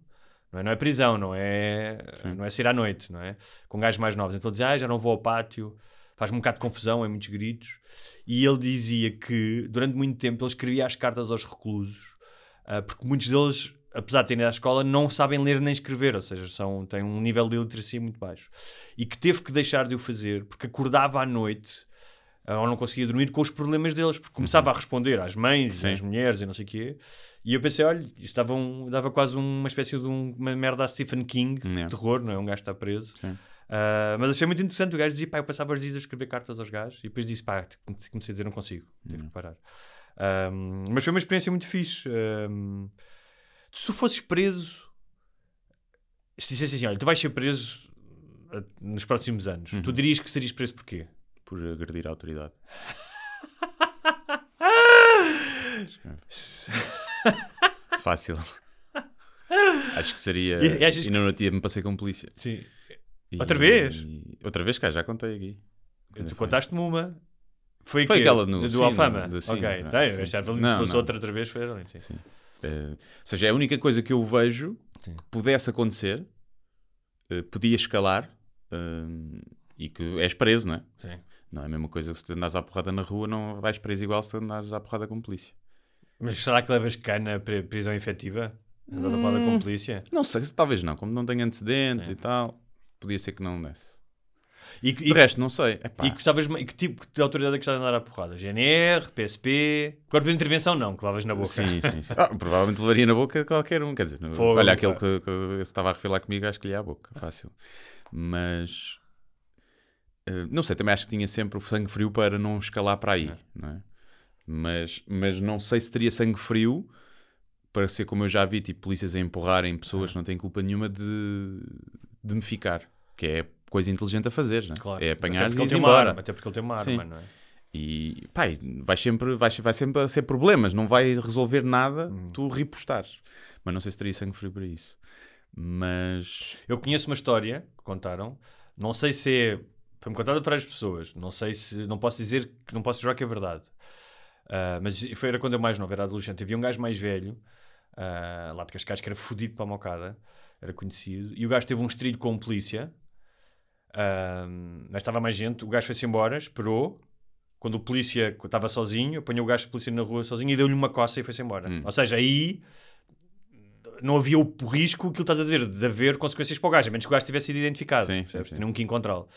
Não é, não é prisão, não é, Sim. não é sair à noite, não é? Com gajos mais novos. Então ele dizia, ah, já não vou ao pátio, faz-me um bocado de confusão, é muitos gritos. E ele dizia que durante muito tempo ele escrevia as cartas aos reclusos, ah, porque muitos deles, apesar de terem ido à escola, não sabem ler nem escrever, ou seja, são, têm um nível de literacia muito baixo. E que teve que deixar de o fazer porque acordava à noite ah, ou não conseguia dormir com os problemas deles, porque começava a responder às mães Sim. e às mulheres e não sei o quê. E eu pensei, olha, isso dava, um- dava quase uma espécie de um- uma merda a Stephen King, Yeah. terror, não é? Um gajo está preso. Sim. Ah, mas achei muito interessante. O gajo dizia, pá, eu passava os dias a escrever cartas aos gajos e depois disse, pá, comecei a dizer, não consigo, tive que parar. Ahm, mas foi uma experiência muito fixe. Ahm, se tu fosses preso, se dissesse assim, olha, tu vais ser preso ah, nos próximos anos, tu dirias que serias preso porquê? Por agredir a autoridade. Fácil. Acho que seria. E- e achas E, não no dia me passei com polícia. Sim. E- Outra vez? e- Outra vez, cá, já contei aqui. Tu contaste-me uma. Foi, Foi aquela no- do sim, Alfama. no- do- sim, ok, não, Tá, eu achava Não, se fosse outra outra vez, foi ali. Sim. Sim. Eh, ou seja, é a única coisa que eu vejo Sim. que pudesse acontecer, eh, podia escalar eh, e que és preso, não é? Sim. Não é a mesma coisa que se te andas à porrada na rua, não vais preso igual se te andas à porrada com polícia. Mas será que levas cana para prisão efetiva? Andas a falar com Hum. polícia? Não sei, talvez não, como não tenho antecedentes Sim. e tal, podia ser que não desse. E, que- e, resto, não sei. Epá, e gostavas, e que tipo de autoridade é que gostavas de andar à porrada? GNR, PSP, Corpo de Intervenção não, que levavas na boca. Sim, sim, sim. Ah, provavelmente levaria na boca qualquer um. Quer dizer, Fogo, olha, aquele pá. que, que estava a refilar comigo, acho que lhe ia à boca. Fácil. Mas. eh, não sei, também acho que tinha sempre o sangue frio para não escalar para aí, não é? Mas, mas não sei se teria sangue frio para ser como eu já vi, tipo, polícias a empurrarem pessoas que não têm culpa nenhuma de, de me ficar. Que é coisa inteligente a fazer, não é? Claro. É apanhar e ele ir embora. arma, até porque ele tem uma Sim. arma, não é? E e vai sempre, vai, vai sempre a ser problemas, não vai resolver nada Hum. tu ripostares. Mas não sei se teria sangue frio para isso. Mas Eu conheço uma história que contaram, não sei se é. Foi-me contada por várias pessoas, não sei se. Não posso dizer que não posso jurar que é verdade. Ah, mas foi, era quando eu mais novo, era adolescente. Havia um gajo mais velho, ah, lá de Cascais, que era fodido para a mocada, era conhecido, e o gajo teve um estrilho com polícia, mas estava mais gente. O gajo foi-se embora, esperou, quando o polícia estava sozinho, apanhou o gajo de polícia na rua sozinho e deu-lhe uma coça e foi-se embora. Hum. Ou seja, aí não havia o risco que ele estás a dizer de haver consequências para o gajo, a menos que o gajo tivesse sido identificado. Sim, sim, sim. Tinham que encontrá-lo.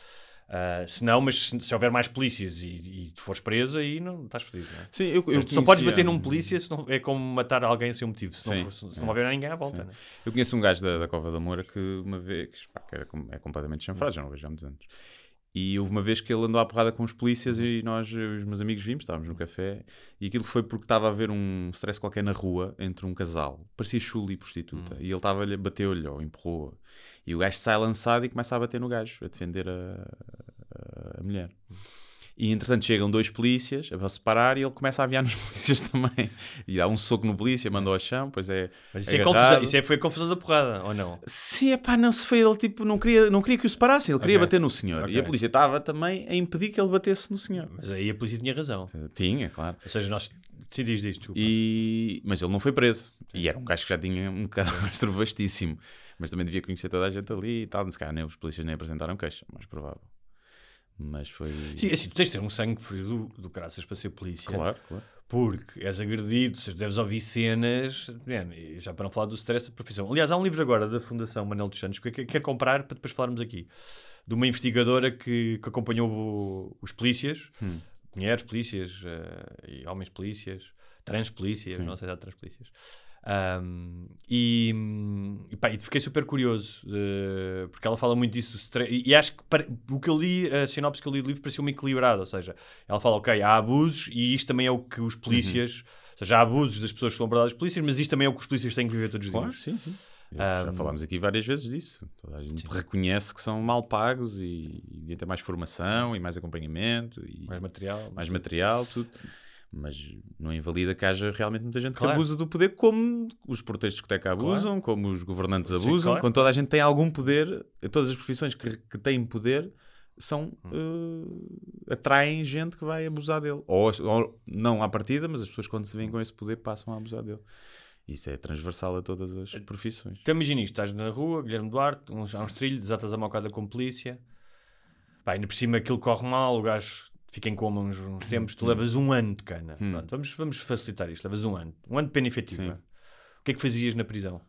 Ah, se não, mas se, se houver mais polícias e, e tu fores preso, aí não estás fodido. não é? Sim, eu, eu tu só podes conhecia- bater num polícia se não, é como matar alguém sem um motivo. Se não, Sim, for- se, não houver ninguém à volta. Né? Eu conheço um gajo da, da Cova da Moura que uma vez, pá, que era, é completamente chanfrado, já não vejo há muitos anos. E houve uma vez que ele andou à porrada com os polícias e nós, eu e os meus amigos, vimos, estávamos no café, e aquilo foi porque estava a haver um stress qualquer na rua entre um casal. Parecia chula e prostituta. E ele estava bateu-lhe ou empurrou. E o gajo sai lançado e começa a bater no gajo, a defender a, a- mulher. E entretanto chegam dois polícias a separar e ele começa a aviar nos polícias também. E dá um soco no polícia, manda-o ao chão, pois é. Mas isso, é confusão, isso é, foi a confusão da porrada, ou não? Sim, é pá, não se foi ele, tipo, não queria, não queria que o separassem, ele queria Ok. bater no senhor. E a polícia estava também a impedir que ele batesse no senhor. Mas aí a polícia tinha razão. Tinha, claro. Ou seja, nós. Diz, desculpa. E... Mas ele não foi preso. E era um gajo que já tinha um cadastro vastíssimo. Mas também devia conhecer toda a gente ali e tal. Se calhar nem os polícias nem apresentaram queixa, mais provável. Mas foi. Sim, assim, tu tens de ter um sangue frio do, do caraças para ser polícia. Claro, claro. Porque és agredido, deves ouvir cenas, e já para não falar do stress da profissão. Aliás, há um livro agora da Fundação Manuel dos Santos que eu que- quero comprar para depois falarmos aqui. De uma investigadora que, que acompanhou o- os polícias, Hum. mulheres polícias eh, e homens polícias, trans polícias, Sim. não sei se há trans polícias. Ahm, e, e, pá, e fiquei super curioso eh, porque ela fala muito disso e, e acho que pare- o que eu li, a sinopse que eu li do livro pareceu-me equilibrado, ou seja, ela fala, ok, há abusos e isto também é o que os polícias, ou seja, há abusos das pessoas que são abordadas polícias, mas isto também é o que os polícias têm que viver todos os Claro, dias. sim, sim. Já Um, falámos aqui várias vezes disso. Toda a gente reconhece que são mal pagos e, e ter mais formação e mais acompanhamento e Mais material. mais material, tudo. Mas não invalida que haja realmente muita gente Claro. que abusa do poder, como os porteiros de discoteca abusam, como os governantes Sim, abusam, claro. quando toda a gente tem algum poder, todas as profissões que, que têm poder são eh, atraem gente que vai abusar dele. Ou, ou não à partida, mas as pessoas quando se veem com esse poder passam a abusar dele. Isso é transversal a todas as profissões. Então imagina isto, estás na rua, Guilherme Duarte, uns, há uns trilhos, desatas a mocada com polícia, pá, ainda por cima aquilo corre mal, o gajo fica em coma uns, uns tempos, tu levas um ano de cana. Hum. Pronto, vamos, vamos facilitar isto, levas um ano. Um ano de pena efetiva. Sim. O que é que fazias na prisão?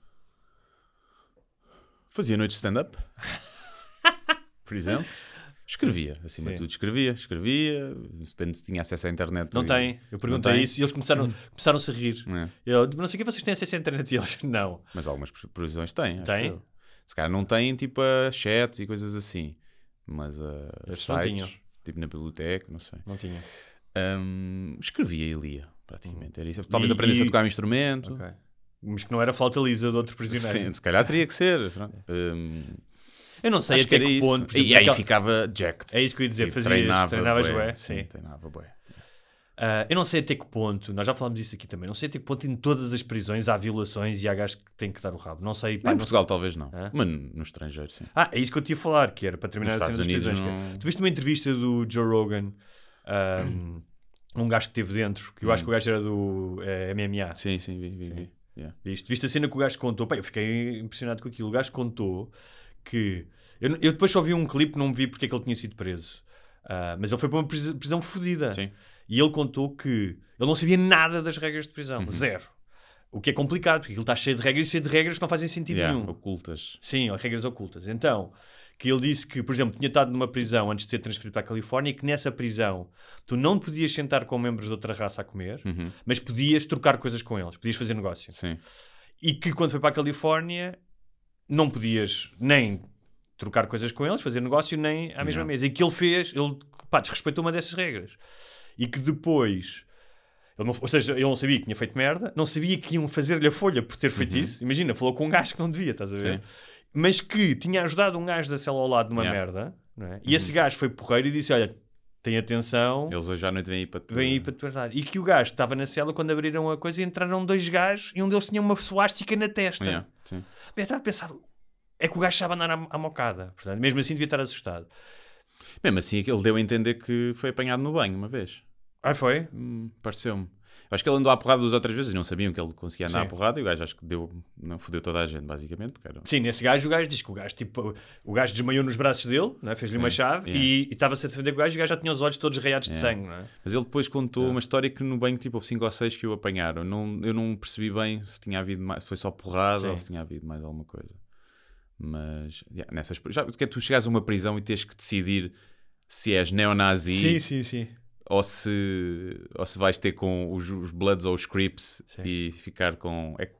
Fazia noites de stand-up, por exemplo. Escrevia, acima Sim. de tudo, escrevia, escrevia. Depende se tinha acesso à internet. Não e- tem. Eu perguntei tem? isso e eles começaram, começaram-se a rir. É. Eu não sei o que vocês têm acesso à internet e eles, não. Mas algumas prisões têm. acho Têm? eu. Se calhar não têm tipo a chats e coisas assim. Mas a tinham. sites, tipo na biblioteca, não sei. Não tinha. Hum, escrevia e lia, praticamente. Era isso. Talvez E- aprendesse a e- tocar um instrumento. Ok. Mas que não era flauta lisa de outro prisioneiro. Sim, se calhar teria que ser. pronto. Hum, Eu não sei acho que até era que isso. ponto. por e exemplo, aí aquela- ficava jacked. É isso que eu ia dizer, Tipo, fazias, treinava treinavas bué, bué, Sim, sim. treinava bué. Ah, eu não sei até que ponto, nós já falámos disso aqui também, não sei até que ponto em todas as prisões há violações e há gajos que têm que dar o rabo. Não sei. pá, em Portugal talvez não. Hã? Mas no estrangeiro sim. Ah, é isso que eu te ia falar, que era para terminar Nos a cena das prisões. É- não- Tu viste uma entrevista do Joe Rogan, um, um gajo que teve dentro, que eu acho que o gajo era do eh, MMA. Sim, sim, vi, vi, vi. Yeah. Viste? Viste a cena que o gajo contou? Pá, eu fiquei impressionado com aquilo. O gajo contou que. Eu, eu depois só vi um clipe, não vi porque é que ele tinha sido preso. Ah, mas ele foi para uma prisão, prisão fodida. Sim. E ele contou que ele não sabia nada das regras de prisão. Uhum. Zero. O que é complicado, porque ele está cheio de regras e cheio de regras que não fazem sentido Yeah, nenhum. Ocultas. Sim, regras ocultas. Então, que ele disse que, por exemplo, tinha estado numa prisão antes de ser transferido para a Califórnia e que nessa prisão tu não podias sentar com membros de outra raça a comer, Uhum. mas podias trocar coisas com eles, podias fazer negócio. Sim. E que quando foi para a Califórnia não podias nem trocar coisas com eles, fazer negócio, nem à mesma Não. mesa. E que ele fez, ele pá, desrespeitou uma dessas regras. E que depois, ele não- ou seja, ele não sabia que tinha feito merda, não sabia que iam fazer-lhe a folha por ter feito isso. Imagina, falou com um gajo que não devia, estás a ver? Uhum. Sim. Mas que tinha ajudado um gajo da cela ao lado numa Yeah. Uhum. merda, não é? e esse gajo foi porreiro e disse: Olha, tem atenção. Eles hoje à noite vêm aí para te... Vem aí para te guardar. E que o gajo estava na cela quando abriram a coisa e entraram dois gajos e um deles tinha uma suástica na testa. Yeah, sim. Eu estava a pensar, é que o gajo sabe andar à, à mocada. Portanto, mesmo assim devia estar assustado. Mesmo assim, ele deu a entender que foi apanhado no banho uma vez. Ah, foi? Hum, Pareceu-me. Eu acho que ele andou à porrada duas ou três vezes não sabiam que ele conseguia andar Sim. à porrada e o gajo acho que deu, não fodeu toda a gente, basicamente. Porque era... Sim, nesse gajo, o gajo diz que o gajo, tipo, o gajo desmaiou nos braços dele, não é? fez-lhe uma chave yeah. e estava-se a defender com o gajo e o gajo já tinha os olhos todos raiados de sangue, é? Mas ele depois contou uma história que no banho tipo, houve cinco ou seis que o apanharam. Eu não, eu não percebi bem se tinha havido mais, se foi só porrada Sim. ou se tinha havido mais alguma coisa. Mas yeah, nessas já que é tu chegas a uma prisão e tens que decidir se és neonazi sim, sim. ou se, ou se vais ter com os, os Bloods ou os Crips Sim. e ficar com. É,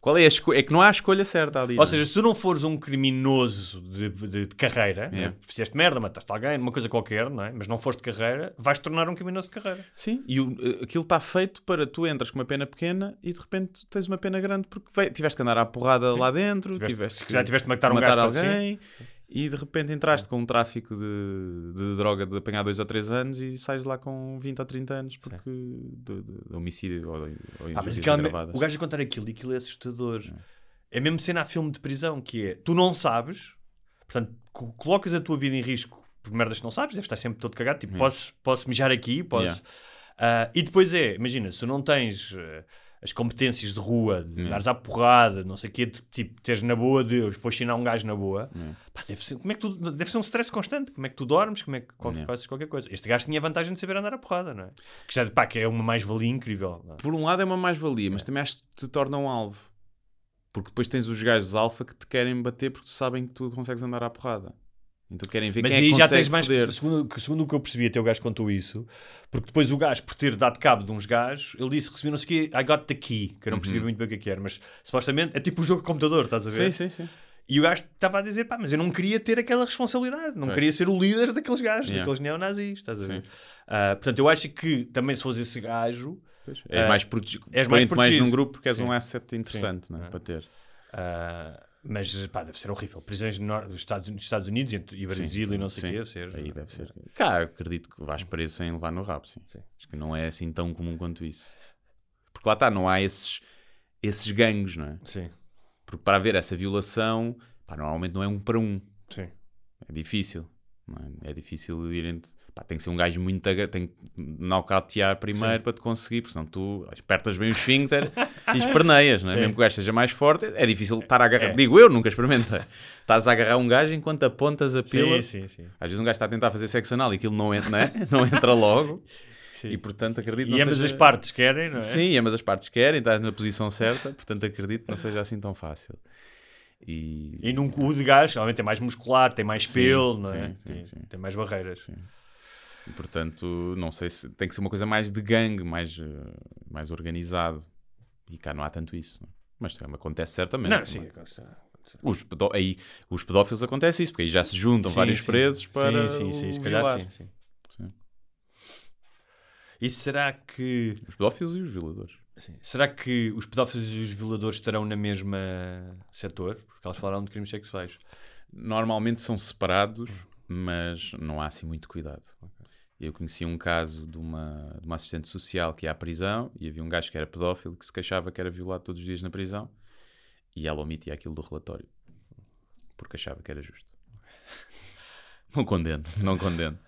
qual é a escolha? É que não há a escolha certa ali. Ou é? seja, se tu não fores um criminoso de, de- de carreira, é? Yeah. fizeste merda, mataste alguém, uma coisa qualquer, não é? mas não foste de carreira, vais tornar um criminoso de carreira. Sim, e o- eh, aquilo está feito para tu entras com uma pena pequena e de repente tens uma pena grande porque vai- tiveste que andar à porrada lá dentro, Tiveste- tiveste se já tiveste de matar um matar alguém e de repente entraste com um tráfico de, de droga de apanhar dois ou três anos e sais de lá com 20 ou 30 anos porque de, de- de homicídio ou, ou Ah, mas aquela- o gajo a contar aquilo e aquilo é assustador. É. Mesmo cena a filme de prisão, que é, tu não sabes, portanto, co- colocas a tua vida em risco por merdas que não sabes, deves estar sempre todo cagado, tipo, posso, posso mijar aqui, posso... Yeah. Ah, e depois é, imagina, se tu não tens eh, as competências de rua, de Yeah. dares à porrada, não sei o quê, de, tipo, teres na boa Deus, depois ensinar um gajo na boa, pá, deve, ser, como é que tu, deve ser um stress constante, como é que tu dormes, como é que Yeah. fazes qualquer coisa. Este gajo tinha a vantagem de saber andar à porrada, não é? Que, já, pá, que é uma mais-valia incrível. é? Por um lado é uma mais-valia, mas também acho que te torna um alvo. Porque depois tens os gajos alfa que te querem bater porque tu sabem que tu consegues andar à porrada. Então querem ver Mas quem é aí que já tens mais. Segundo, segundo o que eu percebi, até o gajo contou isso, porque depois o gajo, por ter dado cabo de uns gajos, ele disse que recebeu não sei o quê, I got the key, que eu não percebi muito bem o que é que era, mas supostamente é tipo um jogo de computador, estás a ver? Uhum. Sim, sim, sim. E o gajo estava a dizer, pá, mas eu não queria ter aquela responsabilidade, não Pois. queria ser o líder daqueles gajos, Yeah. daqueles neonazis, estás a ver? Ah, portanto, eu acho que também se fosse esse gajo, Pois. És Ah, mais protegido. és mais Põe-te mais protegido. num grupo porque és Sim. um asset interessante é? Ah. para ter. ah, mas pá, deve ser horrível. Prisões no dos Estados, dos Estados Unidos e Brasil e não sei o sim. quê, deve ser. Aí deve ser. Cá, acredito que vais preso sem levar no rabo, sim. Sim. Acho que não é assim tão comum quanto isso. Porque lá está, não há esses, esses gangues, não é? Sim, Porque para haver essa violação, pá, normalmente não é um para um. sim. É difícil. é? É difícil ir entre. Pá, tem que ser um gajo muito agra... tem que nocautear primeiro para te conseguir, porque senão tu apertas bem o esfíncter e esperneias, não é? Sim. mesmo que o gajo seja mais forte, é difícil estar a agarrar. É. Digo eu, nunca experimentei. Estás a agarrar um gajo enquanto apontas a pila. Sim, sim, sim. Às vezes um gajo está a tentar fazer sexo anal e aquilo não entra, não, é? não entra logo. Sim. E portanto acredito E não ambas seja... as partes querem, não é? Sim, ambas as partes querem, estás na posição certa, portanto acredito que não seja assim tão fácil. E, E num cu de gás, realmente é mais musculado, tem mais Sim, pelo, não é? sim, sim, Tem-. Tem mais barreiras. E, portanto não sei se tem que ser uma coisa mais de gangue, mais, eh, mais organizado. E cá não há tanto isso. é? Mas também acontece certamente. Não, sim. é? Os, pedó aí, os pedófilos acontece isso, porque aí já se juntam Sim, vários sim. presos para. Sim, sim, sim, se calhar sim. Sim. E será que, Os pedófilos e os violadores. sim, será que os pedófilos e os violadores estarão na mesma setor? Porque eles falaram de crimes sexuais. Normalmente são separados, mas não há assim muito cuidado. Eu conheci um caso de uma, de uma assistente social que ia à prisão e havia um gajo que era pedófilo que se queixava que era violado todos os dias na prisão e ela omitia aquilo do relatório porque achava que era justo. Não condeno, não condeno.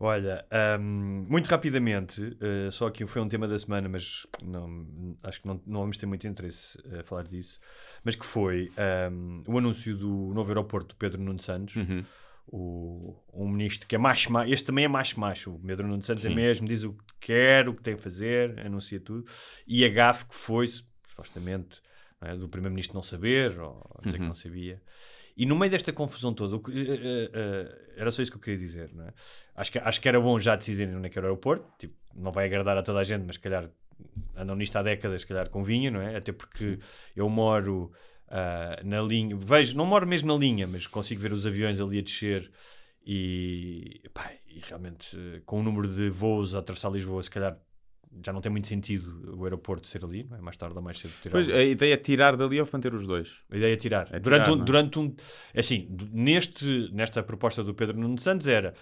Olha, hum, muito rapidamente, eh, só aqui foi um tema da semana, mas não, acho que não, não vamos ter muito interesse a falar disso. Mas que foi hum, o anúncio do novo aeroporto do Pedro Nuno Santos, Uhum. O, um ministro que é macho, macho, este também é macho, macho. O Pedro Nuno Santos é Sim. mesmo, diz o que quer, o que tem a fazer, anuncia tudo. E a GAF que foi, supostamente, é, do primeiro-ministro não saber, ou dizer que Uhum. não sabia. E no meio desta confusão toda, o que- eh, eh, era só isso que eu queria dizer, não é? Acho que, acho que era bom já decidirem onde é que era o aeroporto, tipo, não vai agradar a toda a gente, mas se calhar andam nisto há décadas, se calhar convinha, não é? Até porque eu moro ah, na linha, vejo, não moro mesmo na linha, mas consigo ver os aviões ali a descer e, pá, e realmente eh, com o número de voos a atravessar Lisboa, se calhar já não tem muito sentido o aeroporto ser ali, é? Mais tarde ou mais cedo tirar. Pois, a ideia é tirar dali ou manter os dois. A ideia é tirar. É durante, tirar, um, é? durante um. é Assim, neste, nesta proposta do Pedro Nuno Santos era.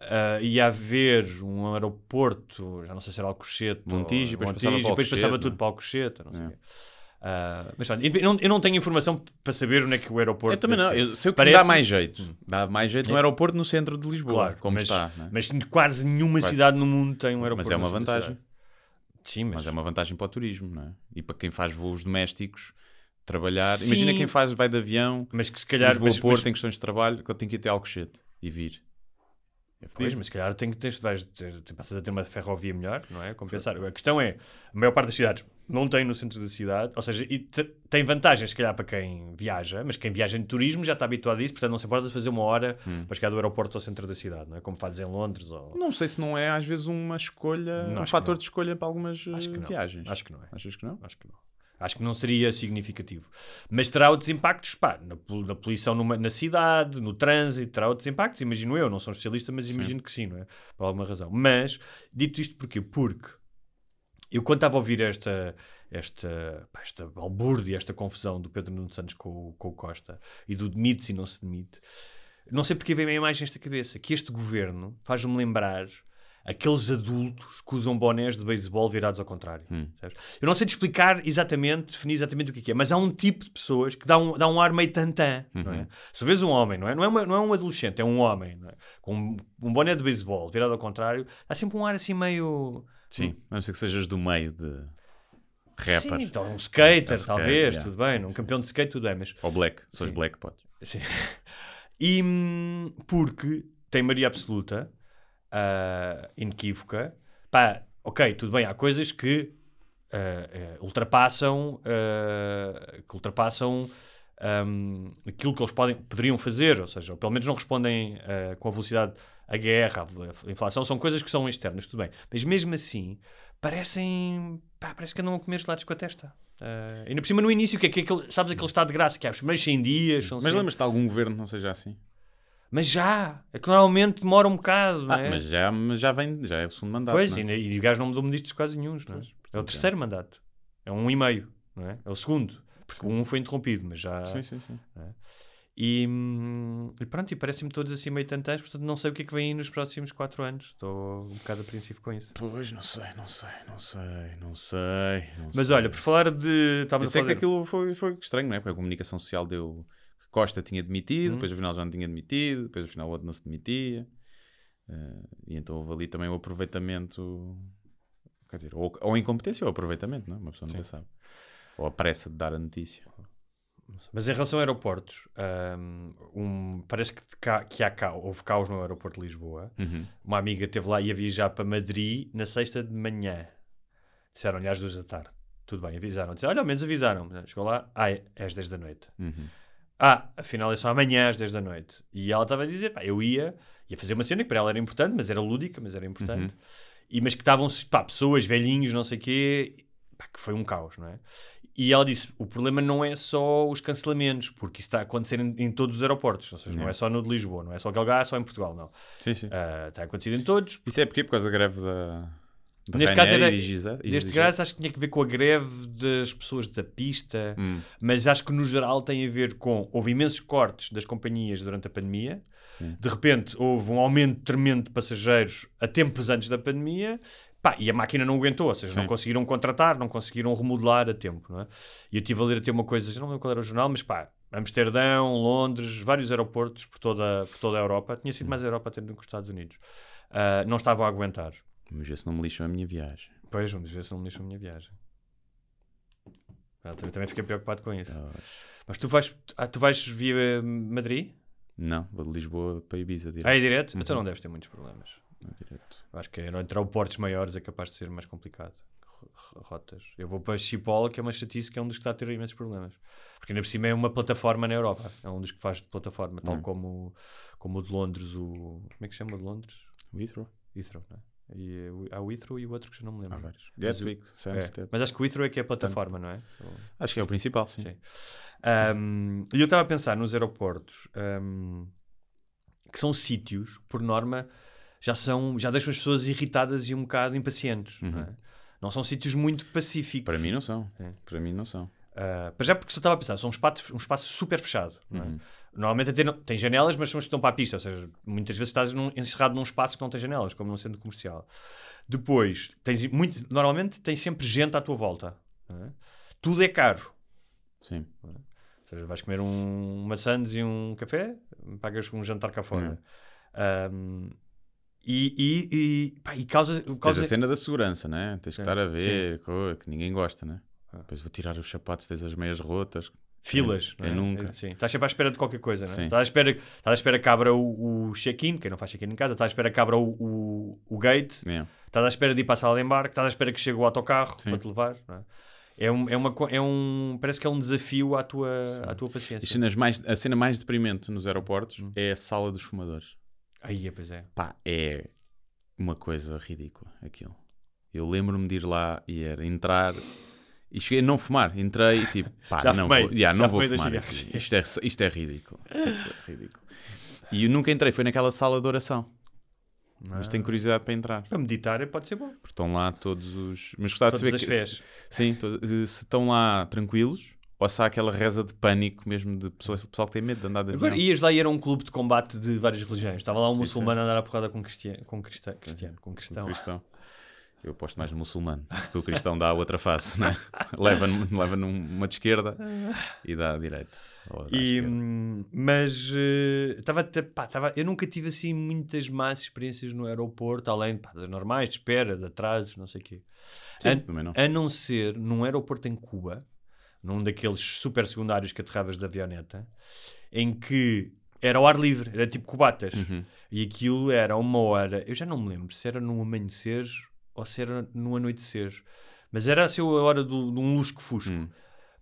ah, ia haver um aeroporto, já não sei se era Alcochete, ou- Montijo, e depois passava Montijo, para depois passava Alcochete, tudo não é? para Alcochete, não sei É. Ah, mas pronto, eu não, eu não tenho informação para saber onde é que o aeroporto. Eu também não, eu sei que Parece- dá mais jeito. Dá mais jeito no aeroporto no centro de Lisboa, Claro, como mas, está. é? mas quase nenhuma Quase. cidade no mundo tem um aeroporto. Mas é uma vantagem. Sim, mas, Mas é uma vantagem para o turismo, não é? E para quem faz voos domésticos, trabalhar. Sim. Imagina quem faz, vai de avião, mas que se calhar. Lisboa, mas- Porto, mas- tem questões de trabalho, que eu tenho que ir até Alcochete e vir. É Pois, mas se calhar tem que ter, vais, ter- te passas a ter uma ferrovia melhor, não é? Compensar. A questão é, a maior parte das cidades não tem no centro da cidade, ou seja, e te- tem vantagens, se calhar, para quem viaja, mas quem viaja em turismo já está habituado a isso, portanto não se importa de fazer uma hora Hum. para chegar do aeroporto ao centro da cidade, não é? Como fazes em Londres ou... Não sei se não é às vezes uma escolha, Não, um fator de escolha para algumas eh, Acho que não. viagens. Acho que não é. Achas que não? Acho que não. Acho que não seria significativo. Mas terá outros impactos, pá, na, na poluição numa- na cidade, no trânsito, terá outros impactos, imagino eu, não sou especialista, mas imagino que sim, não é? Por alguma razão. Mas, dito isto porquê? Porque eu quando estava a ouvir esta, esta, esta balbúrdia, esta confusão do Pedro Nuno Santos com, o- com o Costa e do demite-se e não se demite, não sei porque vem a imagem nesta cabeça, que este governo faz-me lembrar aqueles adultos que usam bonés de beisebol virados ao contrário. sabes? Eu não sei te explicar exatamente, definir exatamente o que é que é, mas há um tipo de pessoas que dá um, dá um ar meio tantã, não é? Se vês um homem, não é? Não é, uma- não é um adolescente, é um homem, é? Com um, um boné de beisebol virado ao contrário, dá sempre um ar assim meio... Sim, a não ser que sejas do meio de rapper. Sim, então um skater, skate, talvez, tudo bem, um campeão de skate, tudo bem, mas Ou black, se Sim. black, podes. Sim. E hum, porque tem maioria absoluta, ah, inequívoca, pá, ok, tudo bem, há coisas que ah, ah, ultrapassam, que ultrapassam hum, aquilo que eles podem, poderiam fazer, ou seja, ou pelo menos não respondem com a velocidade à guerra, à inflação, são coisas que são externas, tudo bem. Mas mesmo assim, parecem, pá, parece que andam a comer gelados com a testa. Ah, ainda por cima no início, que é que aquele, sabes aquele estado de graça que há os primeiros 100 dias, Mas sempre- lembras-te de algum governo que não seja assim? mas já, é que normalmente demora um bocado, Ah, é? mas já, mas já vem, já é o segundo mandato. pois, é? e, e o gajo não mudou ministros quase nenhum, não é? Pois, é o portanto, terceiro mandato, é um e meio, não é? É o segundo, porque um foi interrompido, mas já. Sim, sim, sim. E, hum, e pronto, e parecem-me todos assim meio tantãs, portanto não sei o que é que vem aí nos próximos quatro anos. Estou um bocado apreensivo com isso. Pois, não sei, não sei, não sei, não sei. não Mas sei. olha, por falar de. Eu sei falar que de- aquilo foi, foi estranho, não é? Porque a comunicação social deu que Costa tinha demitido, Uhum. depois afinal já não tinha demitido, depois afinal o outro não se demitia. Eh, e então houve ali também o aproveitamento, quer dizer, ou, ou a incompetência ou aproveitamento, não é? Uma pessoa nunca sabe. Ou a pressa de dar a notícia. Mas em relação a aeroportos, hum, um, parece que, cá, que há ca- houve caos no aeroporto de Lisboa. Uhum. Uma amiga esteve lá e ia viajar para Madrid na sexta de manhã. Disseram-lhe às duas da tarde. Tudo bem, avisaram. Disseram, olha, ao menos avisaram. Chegou lá, ah, é às 10 da noite. Uhum. Ah, afinal é só amanhã às 10 da noite. E ela estava a dizer, pá, eu ia, ia fazer uma cena que para ela era importante, mas era lúdica, mas era importante. E, mas que estavam, pá, pessoas, velhinhos, não sei o quê, pá, que foi um caos, não é? E ela disse, o problema não é só os cancelamentos, porque isso está a acontecer em, em todos os aeroportos, ou seja, não é só no de Lisboa, não é só Galgá, só em Portugal, não. Sim, sim. Ah, está a acontecer em todos. Isso é porque por causa da greve da. da Neste caso era, e Giza- e neste caso acho que tinha que ver com a greve das pessoas da pista, Hum. mas acho que no geral tem a ver com, houve imensos cortes das companhias durante a pandemia, de repente houve um aumento tremendo de passageiros a tempos antes da pandemia, pá, e a máquina não aguentou, ou seja, não Sim. conseguiram contratar, não conseguiram remodelar a tempo, não é? E eu estive a ler até uma coisa, já não lembro qual era o jornal, mas pá, Amsterdão, Londres, vários aeroportos por toda, por toda a Europa, tinha sido mais a Europa até do que os Estados Unidos, ah, não estavam a aguentar. Vamos ver se não me lixam a minha viagem. Pois, vamos ver se não me deixam a minha viagem. Ah, também, também fiquei preocupado com isso. Mas tu vais, ah, tu vais via Madrid? Não, vou de Lisboa para Ibiza direto. Ah, é direto? Uhum. Então não deves ter muitos problemas. Não, direto. Eu Acho que é, entre aeroportos maiores é capaz de ser mais complicado. Rotas. Eu vou para Chipola, que é uma chatice, que é um dos que está a ter imensos problemas. Porque ainda por cima é uma plataforma na Europa. É um dos que faz de plataforma, tal Hum. como, como o de Londres. O... Como é que se chama o de Londres? Heathrow? Heathrow, não é? E, eh, o- há o Heathrow e o outro que já não me lembro. Há vários. Mas o- Gatwick, É. Mas acho que o Heathrow é que é a plataforma, não é? Acho que é o principal, sim. Sim. Um, E eu estava a pensar nos aeroportos um, que são sítios, por norma, já, são, já deixam as pessoas irritadas e um bocado impacientes. Não, é? não são sítios muito pacíficos. Para mim não são. É. Para mim não são. Uh, para já porque só estava a pensar, são um espaço, um espaço super fechado. é? Uhum. Normalmente até não- tem janelas, mas são as que estão para a pista. Ou seja, muitas vezes estás num- encerrado num espaço que não tem janelas, como num centro comercial. Depois, tens muito, normalmente tens sempre gente à tua volta. é? Tudo é caro. Sim. Ou seja, vais comer um maçãs e um café, pagas um jantar cá fora. Um, E, e, e, pá, e causa. Tens causa... a cena da segurança, né? Tens que Sim, estar a ver, co- que ninguém gosta, né? Ah. Depois vou tirar os sapatos, tens as meias rotas. Filas. Quem não é? nunca. Sim. Estás sempre à espera de qualquer coisa, é? Sim. Estás à espera, estás à espera que abra o, o check-in, quem não faz check-in em casa, estás à espera que abra o, o, o gate, Yeah. estás à espera de ir para a sala de embarque, estás à espera que chegue o autocarro Sim. para te levar. não é? É um, é, uma, é um. Parece que é um desafio à tua, à tua paciência. cenas mais, a cena mais deprimente nos aeroportos Hum. é a sala dos fumadores. Aí, pois é. Pá, é uma coisa ridícula aquilo. Eu lembro-me de ir lá e era entrar e cheguei a não fumar. Entrei e tipo, pá, Já não fumei, vou, yeah, não vou fumar. Isto é, isto é ridículo. Tipo, é ridículo. E eu nunca entrei, foi naquela sala de oração. Mas Ah. tenho curiosidade para entrar. Para meditar pode ser bom. Porque estão lá todos os. Mas gostava de Todas saber que. fés. Sim, to- se estão lá tranquilos ou se há aquela reza de pânico mesmo de pessoas, pessoal que tem medo de andar de Agora, avião. ias lá e era um clube de combate de várias religiões. Estava lá um muçulmano a andar a porrada com, cristiano, com cristã, cristiano, com Um cristão. cristão. Eu aposto mais no muçulmano, porque o cristão dá a outra face, né? leva, leva numa de esquerda e dá à direita. À E, hum, mas eh, estava pá, tava, eu nunca tive assim muitas más experiências no aeroporto, além pá, das normais, de espera, de atrasos, não sei o quê. Sim, a, não. a não ser num aeroporto em Cuba, num daqueles super secundários que aterravas de avioneta, em que era ao ar livre, era tipo cubatas. Uhum. E aquilo era uma hora, eu já não me lembro se era no amanhecer ou se era no anoitecer, mas era assim a hora do, de um lusco-fusco. Hum.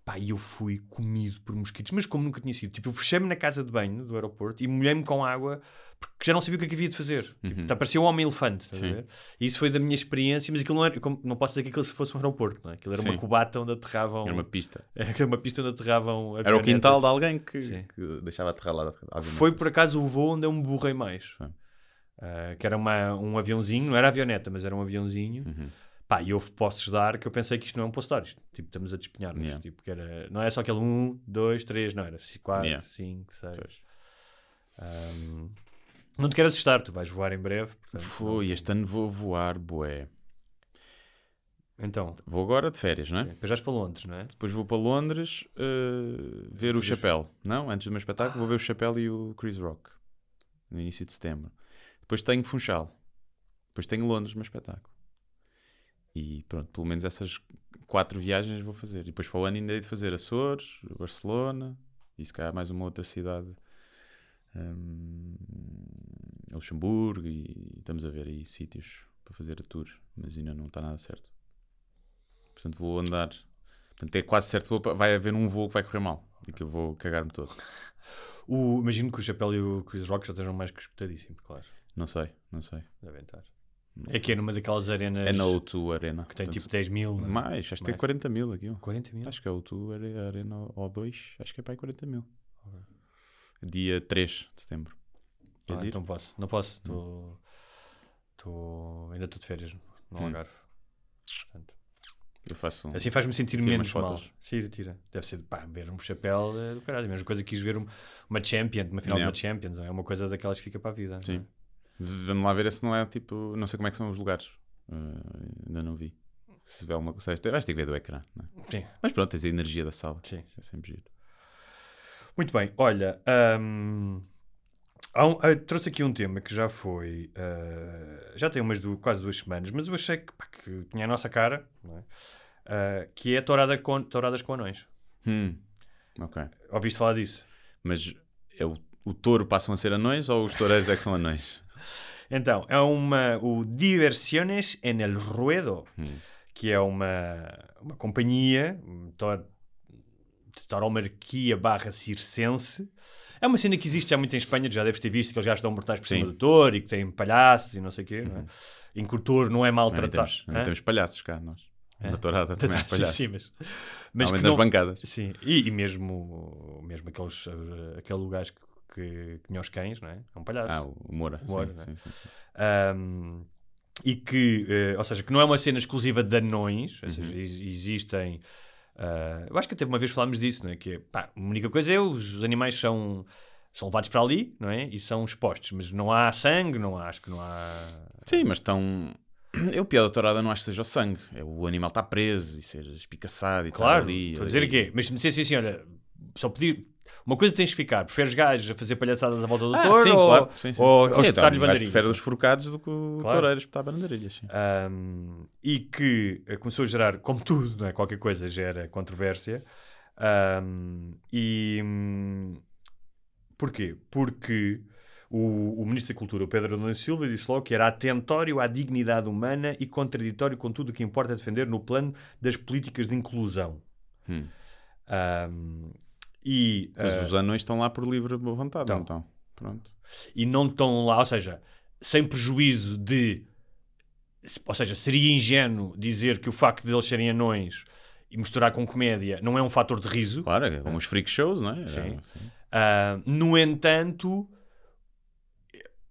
Pá, e eu fui comido por mosquitos, mas como nunca tinha sido. Tipo, eu fechei-me na casa de banho do aeroporto e molhei-me com água porque já não sabia o que é que havia de fazer. Tipo, Uhum. tá, parecia um homem-elefante. E isso foi da minha experiência, mas aquilo não era. como- não posso dizer que aquilo fosse um aeroporto, não é? Aquilo era uma Sim. cubata onde aterravam. Era uma pista. Era uma pista onde aterravam. Era o quintal de alguém que, que deixava aterrar lá. Foi por acaso o voo onde eu me borrei mais. Ah, que era uma, um aviãozinho, não era avioneta, mas era um aviãozinho. Uhum. Pá, e houve postos dar que eu pensei que isto não é um posto dar, isto, tipo, estamos a despenhar-nos. Yeah. Tipo, que era, não é só aquele 1, 2, 3, não, era 4, Yeah. 5, 6. Pois. não te quero assustar, tu vais voar em breve. portanto, Foi, este ano vou voar, boé. Então, Vou agora de férias, não é? depois vais para Londres, não é? Depois vou para Londres eh, ver o Fazer- Chapéu. Não, antes do meu espetáculo vou ver o Chapéu e o Chris Rock. No início de setembro. Depois tenho Funchal. Depois tenho Londres, o meu espetáculo. E pronto, pelo menos essas quatro viagens vou fazer. E depois para o ano ainda hei de fazer Açores, Barcelona e se calhar mais uma outra cidade. hum, Luxemburgo e estamos a ver aí sítios para fazer a tour, mas ainda não está nada certo. Portanto, vou andar. Portanto, é quase certo vou vai haver um voo que vai correr mal e que eu vou cagar-me todo. O, imagino que o Chapéu e o Chris Rock já estejam mais que escutadíssimos, claro. Não sei, não sei. Devem estar. É que é numa daquelas arenas É na O2 Arena. que tem Portanto, tipo 10 mil. não é? Mais, acho que tem Mais. 40 mil aquilo. 40 mil. Acho que é o O2 Are- Arena O2, acho que é para aí 40 mil. Dia 3 de setembro. Queres Ah, ir? então não posso, não posso. Tô, tô, ainda estou de férias no Hum. Algarve. Portanto, Eu faço um. assim faz-me sentir menos umas mal. fotos. Tira, tira. Deve ser, pá, ver um chapéu é do caralho. A mesma coisa que quis ver um- uma Champions, uma final Yeah. de uma Champions. não É uma coisa daquelas que fica para a vida. Sim. não é? V- Vamos lá ver se não é tipo. Não sei como é que são os lugares. Uh, ainda não vi. Se tiver alguma coisa. Vais ter que ver do ecrã. Não é? Sim, Mas pronto, tens a energia da sala. sim. É sempre giro. Muito bem, olha, hum, um- ah, trouxe aqui um tema que já foi, ah, já tem umas quase duas semanas, mas eu achei que, pá, que tinha a nossa cara, é? Ah, que é tourada com, touradas com anões. Hum. Ok. Ouviste falar disso? Mas é o, o touro passam a ser anões ou os toureiros é que são anões? Então, é uma, o Diversiones en el Ruedo, Hum. que é uma, uma companhia um tor- de tauromarquia barra circense. É uma cena que existe já muito em Espanha, já deves ter visto, que eles dão mortais por cima Sim. Uhum. do touro e que têm palhaços e não sei o quê, não é? Em que o touro não é maltratado. temos, não temos palhaços cá, nós. Na tourada também há Sim, palhaços. sim, mas, mas que Normalmente não- nas bancadas. Sim, e, e mesmo, mesmo aqueles, eh, aquele lugar que, que tinha os cães, não é? É um palhaço. Ah, o Moura. O Moura, sim, né? sim, sim, sim. Um, e que, eh, ou seja, que não é uma cena exclusiva de anões, ou Uhum. seja, ex- existem. ah, eu acho que até uma vez falámos disso, não é? Que é, pá, a única coisa é os animais são, são levados para ali, não é? E são expostos, mas não há sangue, não há, acho que não há. Sim, mas estão. Eu, o pior da tourada, não acho que seja o sangue. É o animal estar preso e ser espicaçado e Claro, estar ali. estou a dizer que é, mas se me dissesse assim, olha, só podia, Uma coisa tens de ficar. Preferes gajos a fazer palhaçadas à volta do Ah, touro sim, ou, claro. Sim, sim. ou, ou Sim, então, um gajo bandeirinhas? prefere os forcados do que o Claro. toureiro espetar bandeirilhas. sim. Um, e que eh, começou a gerar, como tudo, não é? qualquer coisa gera controvérsia. Um, e hum, porquê? Porque o, o Ministro da Cultura, o Pedro Adão Silva, disse logo que era atentório à dignidade humana e contraditório com tudo o que importa defender no plano das políticas de inclusão. Hum. Um, e, Mas uh, os anões estão lá por livre vontade, Estão. não estão? Pronto. e não estão lá, ou seja, sem prejuízo de. Ou seja, seria ingênuo dizer que o facto de eles serem anões e misturar com comédia não é um fator de riso. Claro, é como os freak shows, não é? Sim. É, sim. Ah, no entanto,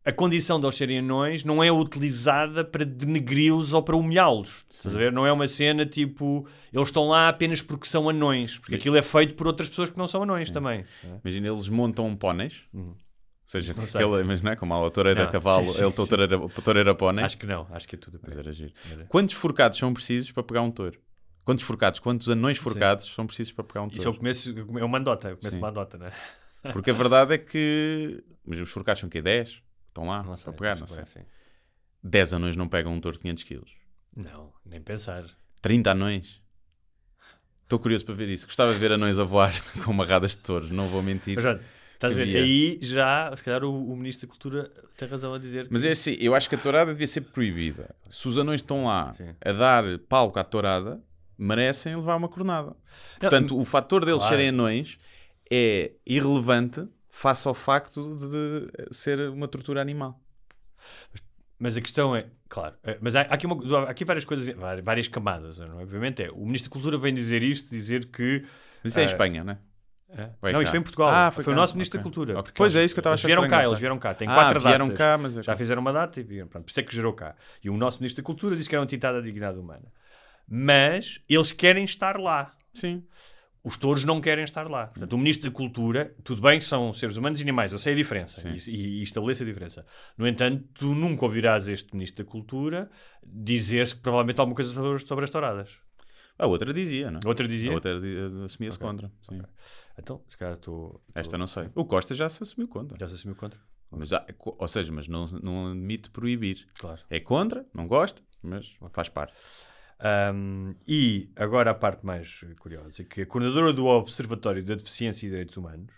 a condição de eles serem anões não é utilizada para denegri-los ou para humilhá-los. Estás a ver? Não é uma cena tipo eles estão lá apenas porque são anões, porque aquilo é feito por outras pessoas que não são anões também. Imagina, eles montam póneis. Uhum. Ou seja, aquele, mas não é como a toureira Não, cavalo, sim, sim, ele sim. toureira, toureira pónei. Acho que não, acho que é tudo. Mas era giro. Era. Quantos forcados são precisos para pegar um touro? Quantos forcados, quantos anões forcados são precisos para pegar um Isso é o touro? começo, é uma andota, o começo Sim. de uma andota, não é? Porque a verdade é que. Mas os forcados são o quê? 10? Estão lá Não para pegar? Não sei. é assim. 10 anões não pegam um touro de 500 quilos. Não, nem pensar. 30 anões. Estou curioso para ver isso. Gostava de ver anões a voar com amarradas de touros, não vou mentir. Mas olha, estás a ver? Havia. Aí já, se calhar, o, o Ministro da Cultura tem razão a dizer. Mas que- é assim, eu acho que a tourada devia ser proibida. Se os anões estão lá Sim. a dar palco à tourada, merecem levar uma cornada. Portanto, o fator deles claro. serem anões é irrelevante face ao facto de ser uma tortura animal. Mas a questão é, claro, é, mas há, há aqui, uma- há aqui várias coisas, várias, camadas, é? Obviamente é, o Ministro da Cultura vem dizer isto, dizer que... Mas isso é em Ah, Espanha, não é? é? Vai não, cá. isto foi em Portugal. Ah, foi foi o nosso Ministro ok. da Cultura. Ok. porque Pois é, eles- isso que eu estava a achar vieram cá, eles tá. vieram cá. Tem Ah, quatro vieram datas. cá, mas é- Já fizeram uma data e vieram. Pronto, por isso é que gerou cá. E o nosso Ministro da Cultura disse que era um titado da dignidade humana. Mas eles querem estar lá. Sim. Os touros não querem estar lá. Portanto, o Ministro da Cultura, tudo bem que são seres humanos e animais, eu sei a diferença e, e, e estabeleço a diferença. No entanto, tu nunca ouvirás este Ministro da Cultura dizer-se que provavelmente alguma coisa sobre, sobre as touradas. A outra dizia, não é? Outra dizia? A outra assumia-se Ok. contra. sim. Então, se calhar estou. Esta não sei. O Costa já se assumiu contra. Já se assumiu contra? Mas co- ou seja, mas não, não admite proibir. Claro. É contra, não gosta, mas faz parte. Um, e agora a parte mais curiosa, que a coordenadora do Observatório da Deficiência e Direitos Humanos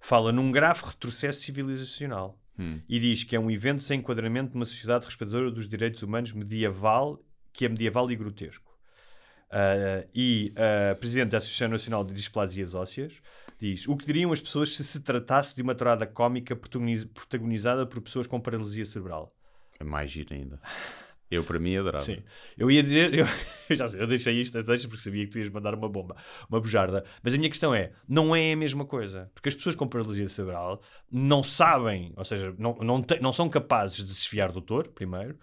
fala num grave retrocesso civilizacional Hum. e diz que é um evento sem enquadramento numa sociedade respeitadora dos direitos humanos medieval, que é medieval e grotesco. Ah, e a Presidente da Associação Nacional de Displasias Ósseas diz o que diriam as pessoas se se tratasse de uma tourada cómica protagoniz- protagonizada por pessoas com paralisia cerebral. É mais giro ainda. Eu, para mim, adorava. Sim. Eu ia dizer, eu, eu já sei, eu deixei isto, deixa porque sabia que tu ias mandar uma bomba, uma bujarda. Mas a minha questão é, não é a mesma coisa. Porque as pessoas com paralisia cerebral não sabem, ou seja, não, não, te- não são capazes de se desfiar do touro, primeiro,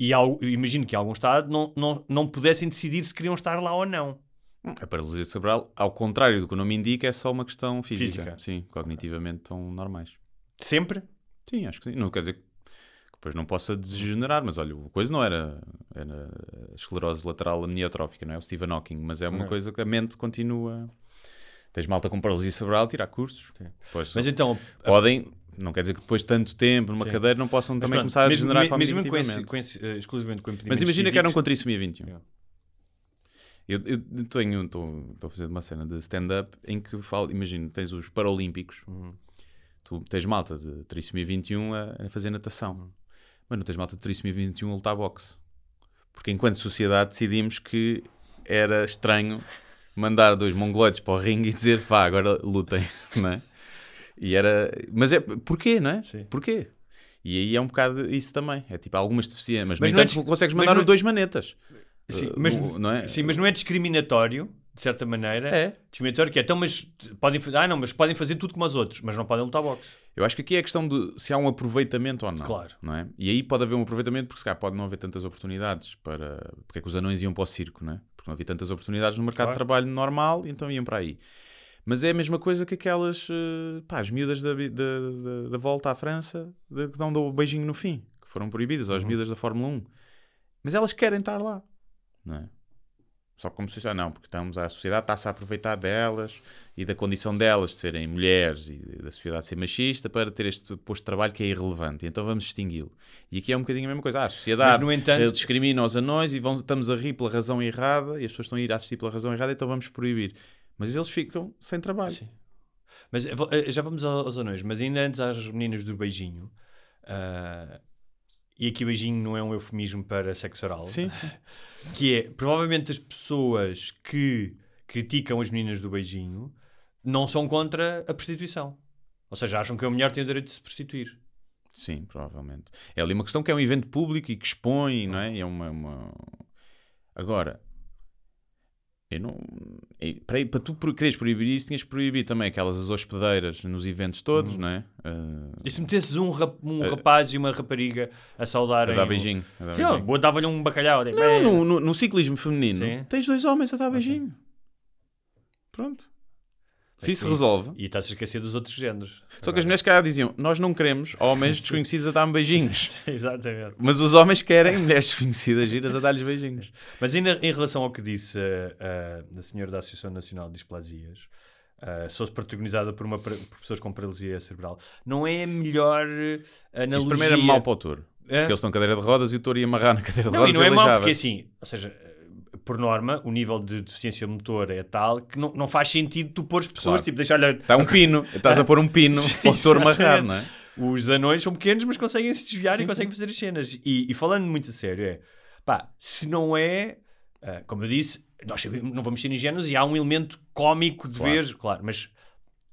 e ao, imagino que em algum estado não, não, não pudessem decidir se queriam estar lá ou não. A paralisia cerebral, ao contrário do que o nome indica, é só uma questão física. Física. Sim, cognitivamente estão normais. Sempre? Sim, acho que sim. Não quer dizer que depois não possa degenerar, mas olha, a coisa não era, era esclerose lateral amniotrófica, não é? O Stephen Hawking, mas é uma Não. coisa que a mente continua. Tens malta com paralisia cerebral, tirar cursos. Mas então, podem, não quer dizer que depois de tanto tempo numa Sim. cadeira não possam também pronto, começar a mesmo, degenerar me- mesmo com esse, com esse, eh, exclusivamente com Mas imagina que eram com físicos, trissomia 21. Yeah. Eu, eu tenho, estou a fazer uma cena de stand-up em que falo, imagina, tens os Paralímpicos, Uhum. tu tens malta de trissomia 21 a, a fazer natação, Uhum. Mas não tens malta de trissomia 21 a lutar boxe. Porque enquanto sociedade decidimos que era estranho mandar dois mongoloides para o ringue e dizer vá, agora lutem, não é? E era, mas é, porquê, não é? Sim. Porquê? E aí é um bocado isso também. É tipo, algumas deficiências, mas, Mas no não é entanto dis- consegues mandar não- os dois manetas. Sim, mas, não é? sim, mas não é discriminatório, de certa maneira. É. Discriminatório que é, então, mas podem fazer, ah, não, mas podem fazer tudo como os outros, mas não podem lutar boxe. Eu acho que aqui é a questão de se há um aproveitamento ou não. Claro. Não é? E aí pode haver um aproveitamento porque se calhar pode não haver tantas oportunidades para. Porque é que os anões iam para o circo, não é? Porque não havia tantas oportunidades no mercado Claro. de trabalho normal, então iam para aí. Mas é a mesma coisa que aquelas. eh, Pá, as miúdas da, da, da- da volta à França de- que dão o beijinho no fim, que foram proibidas, ou as Uhum. miúdas da Fórmula 1. Mas elas querem estar lá, não é? Só como se ah, não, porque estamos, a sociedade está-se a aproveitar delas e da condição delas de serem mulheres e da sociedade ser machista para ter este posto de trabalho que é irrelevante. Então vamos extingui-lo. E aqui é um bocadinho a mesma coisa. Ah, a sociedade Mas, no entanto- eh, discrimina os anões e vão, estamos a rir pela razão errada e as pessoas estão a ir a assistir pela razão errada, então vamos proibir. Mas eles ficam sem trabalho. Sim. Mas eh, eh, já vamos ao- aos anões, mas ainda antes às meninas do beijinho. ah, e aqui beijinho não é um eufemismo para sexo oral. Sim. Que é, provavelmente as pessoas que criticam as meninas do beijinho não são contra a prostituição. Ou seja, acham que a mulher tem o direito de se prostituir. Sim, provavelmente. É ali uma questão que é um evento público e que expõe, não é? E é uma, uma- Agora, eu não... Para, para tu quereres proibir isso, tinhas que proibir também aquelas as hospedeiras nos eventos todos, Uhum. não é? Ah, E se metesses um, rap- um rapaz e uma rapariga a saudarem... a dar beijinho. a dar Sim, beijinho. dava-lhe um bacalhau. Não, no, no- no ciclismo feminino, Sim. tens dois homens a dar beijinho. Pronto. Se isso resolve. E estás a esquecer dos outros géneros. Só que as mulheres cara diziam, nós não queremos homens desconhecidos a dar beijinhos. Exatamente. Mas os homens querem mulheres desconhecidas giras a dar-lhes beijinhos. Mas ainda em relação ao que disse a, a, a senhora da Associação Nacional de Displasias, uh, sou protagonizada por, uma, por pessoas com paralisia cerebral, não é a melhor analogia... Isto primeiro é mau para o touro. É? Porque eles estão cadeira de rodas e o touro ia amarrar na cadeira de Não, e rodas não é mau porque assim, ou seja, por norma, o nível de deficiência motora é tal que não, não faz sentido tu pôres pessoas, Claro. tipo, deixar-lhe... Está um pino. Estás a pôr um pino para o amarrar, Exatamente. não é? Os anões são pequenos, mas conseguem se desviar Sim, e conseguem fazer as cenas. E, e falando muito a sério, é pá, se não é, ah, como eu disse, nós sabemos- não vamos ser ingênuos e há um elemento cómico de Claro. ver, claro, mas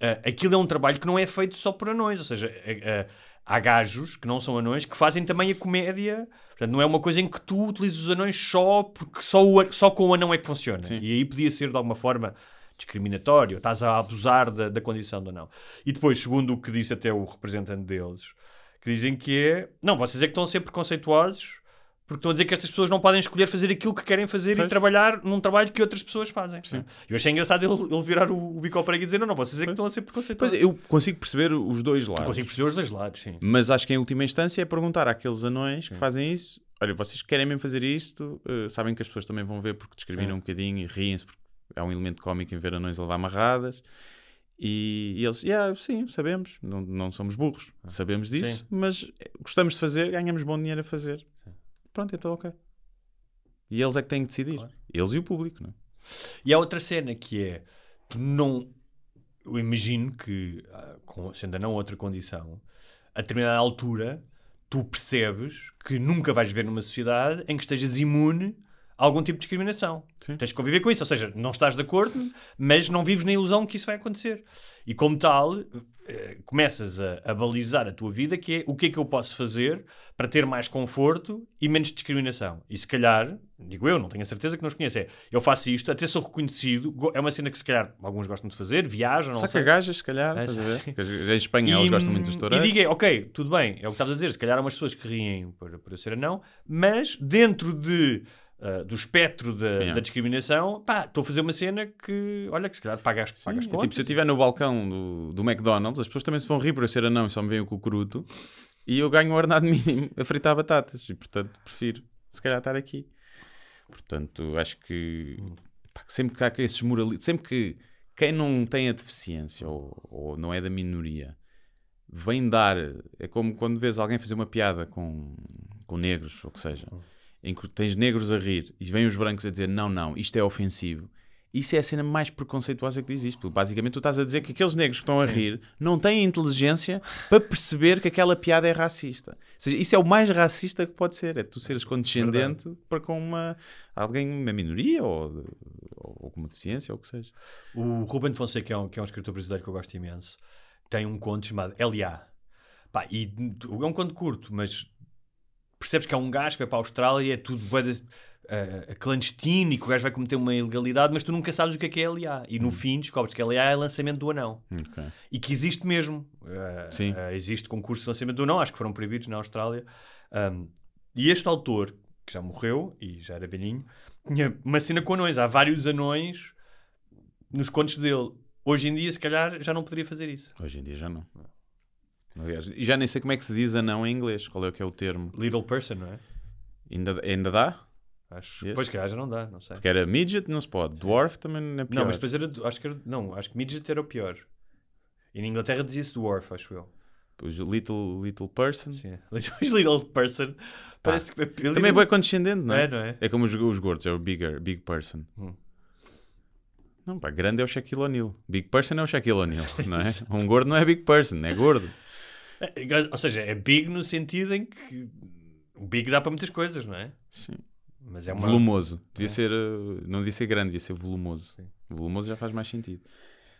ah, aquilo é um trabalho que não é feito só por anões, ou seja, ah, há gajos que não são anões que fazem também a comédia. Portanto, não é uma coisa em que tu utilizes os anões só porque só, o, só com o anão é que funciona. Sim. E aí podia ser de alguma forma discriminatório, estás a abusar da, da condição do anão. E depois, segundo o que disse até o representante deles, que dizem que é, não, vocês é que estão a ser preconceituosos porque estão a dizer que estas pessoas não podem escolher fazer aquilo que querem fazer e Pois. trabalhar num trabalho que outras pessoas fazem. Eu achei engraçado ele, ele virar o, o bico ao prego e dizer, não, não, vocês é que estão a ser Pois, preconceituosos. eu consigo perceber os dois Eu lados. consigo perceber os dois lados, sim. Mas acho que em última instância é perguntar àqueles anões que fazem isso: olha, vocês querem mesmo fazer isto? Eh, sabem que as pessoas também vão ver porque discriminam um bocadinho e riem-se porque há um elemento cómico em ver anões a levar amarradas. E, e eles, yeah, sim, sabemos, não, não somos burros, sabemos disso, Sim. mas gostamos de fazer, ganhamos bom dinheiro a fazer. Pronto, então ok. E eles é que têm que decidir. Claro. Eles e o público, não é? E há outra cena que é, tu não, eu imagino que, ah, sendo a não outra condição, a determinada altura, tu percebes que nunca vais viver numa sociedade em que estejas imune a algum tipo de discriminação. Sim. Tens de conviver com isso, ou seja, não estás de acordo, mas não vives na ilusão que isso vai acontecer. E como tal, eh, começas a, a balizar a tua vida, que é o que é que eu posso fazer para ter mais conforto e menos discriminação. E se calhar, digo eu, não tenho a certeza que não os conheço, é eu faço isto, até sou reconhecido, é uma cena que se calhar alguns gostam de fazer, viajam, não Saca gajas, se calhar, É, ver? Em Espanha eles gostam muito dos E toureiros. diga, ok, tudo bem, é o que estavas a dizer. Se calhar há umas pessoas que riem por, por eu ser anão, mas dentro de, ah, do espectro da, da discriminação, pá, estou a fazer uma cena que, olha, que se calhar pagas, pagas Sim, é contas. tipo, se eu estiver no balcão do, do McDonald's, as pessoas também se vão rir por eu ser anão e só me veem o cucuruto e eu ganho um ordenado mínimo a fritar batatas e, portanto, prefiro se calhar estar aqui. Portanto, acho que pá, sempre que há esses moralistas, sempre que quem não tem a deficiência ou, ou não é da minoria vem dar, é como quando vês alguém fazer uma piada com, com negros ou o que seja, em que tens negros a rir e vêm os brancos a dizer não, não, isto é ofensivo. Isso é a cena mais preconceituosa que existe. Porque basicamente tu estás a dizer que aqueles negros que estão a rir não têm inteligência para perceber que aquela piada é racista. Ou seja, isso é o mais racista que pode ser. É tu seres condescendente para com uma, alguém, uma minoria ou, de- ou com uma deficiência ou o que seja. O Ruben Fonseca, que é um, que é um escritor brasileiro que eu gosto imenso, tem um conto chamado L.A. Pá, e é um conto curto, mas percebes que é um gajo que vai para a Austrália e é tudo de- eh, clandestino e que o gajo vai cometer uma ilegalidade, mas tu nunca sabes o que é que é L.A. E no fim descobres que L.A. é lançamento do anão. Ok. E que existe mesmo. Eh, Sim. eh, existe concurso de lançamento do anão, acho que foram proibidos na Austrália. Um, e este autor, que já morreu e já era velhinho, tinha uma cena com anões. Há vários anões nos contos dele. Hoje em dia, se calhar, já não poderia fazer isso. Hoje em dia já não. Aliás, e já nem sei como é que se diz anão em inglês. Qual é o que é o termo? Little person, não é? Ainda, ainda dá? Acho. Esse? Pois que já não dá, não sei. Porque era midget, não se pode. Dwarf também não é pior. Não, mas depois era. Acho que era. Não, acho que midget era o pior. E na Inglaterra dizia-se dwarf, acho eu. Os little, little person. Sim. Os little person. Parece que. Também é bem condescendente, não é? É, não é? É como os, os gordos, é o bigger, big person. Hum. Não, pá, grande é o Shaquille O'Neal. Big person é o Shaquille O'Neal, não é? Um gordo não é big person, é gordo. É, Ou seja, é big no sentido em que. O big dá para muitas coisas, não é? Sim. Mas é uma. Volumoso. Devia É. ser, uh, não devia ser grande, devia ser volumoso. Sim. Volumoso já faz mais sentido.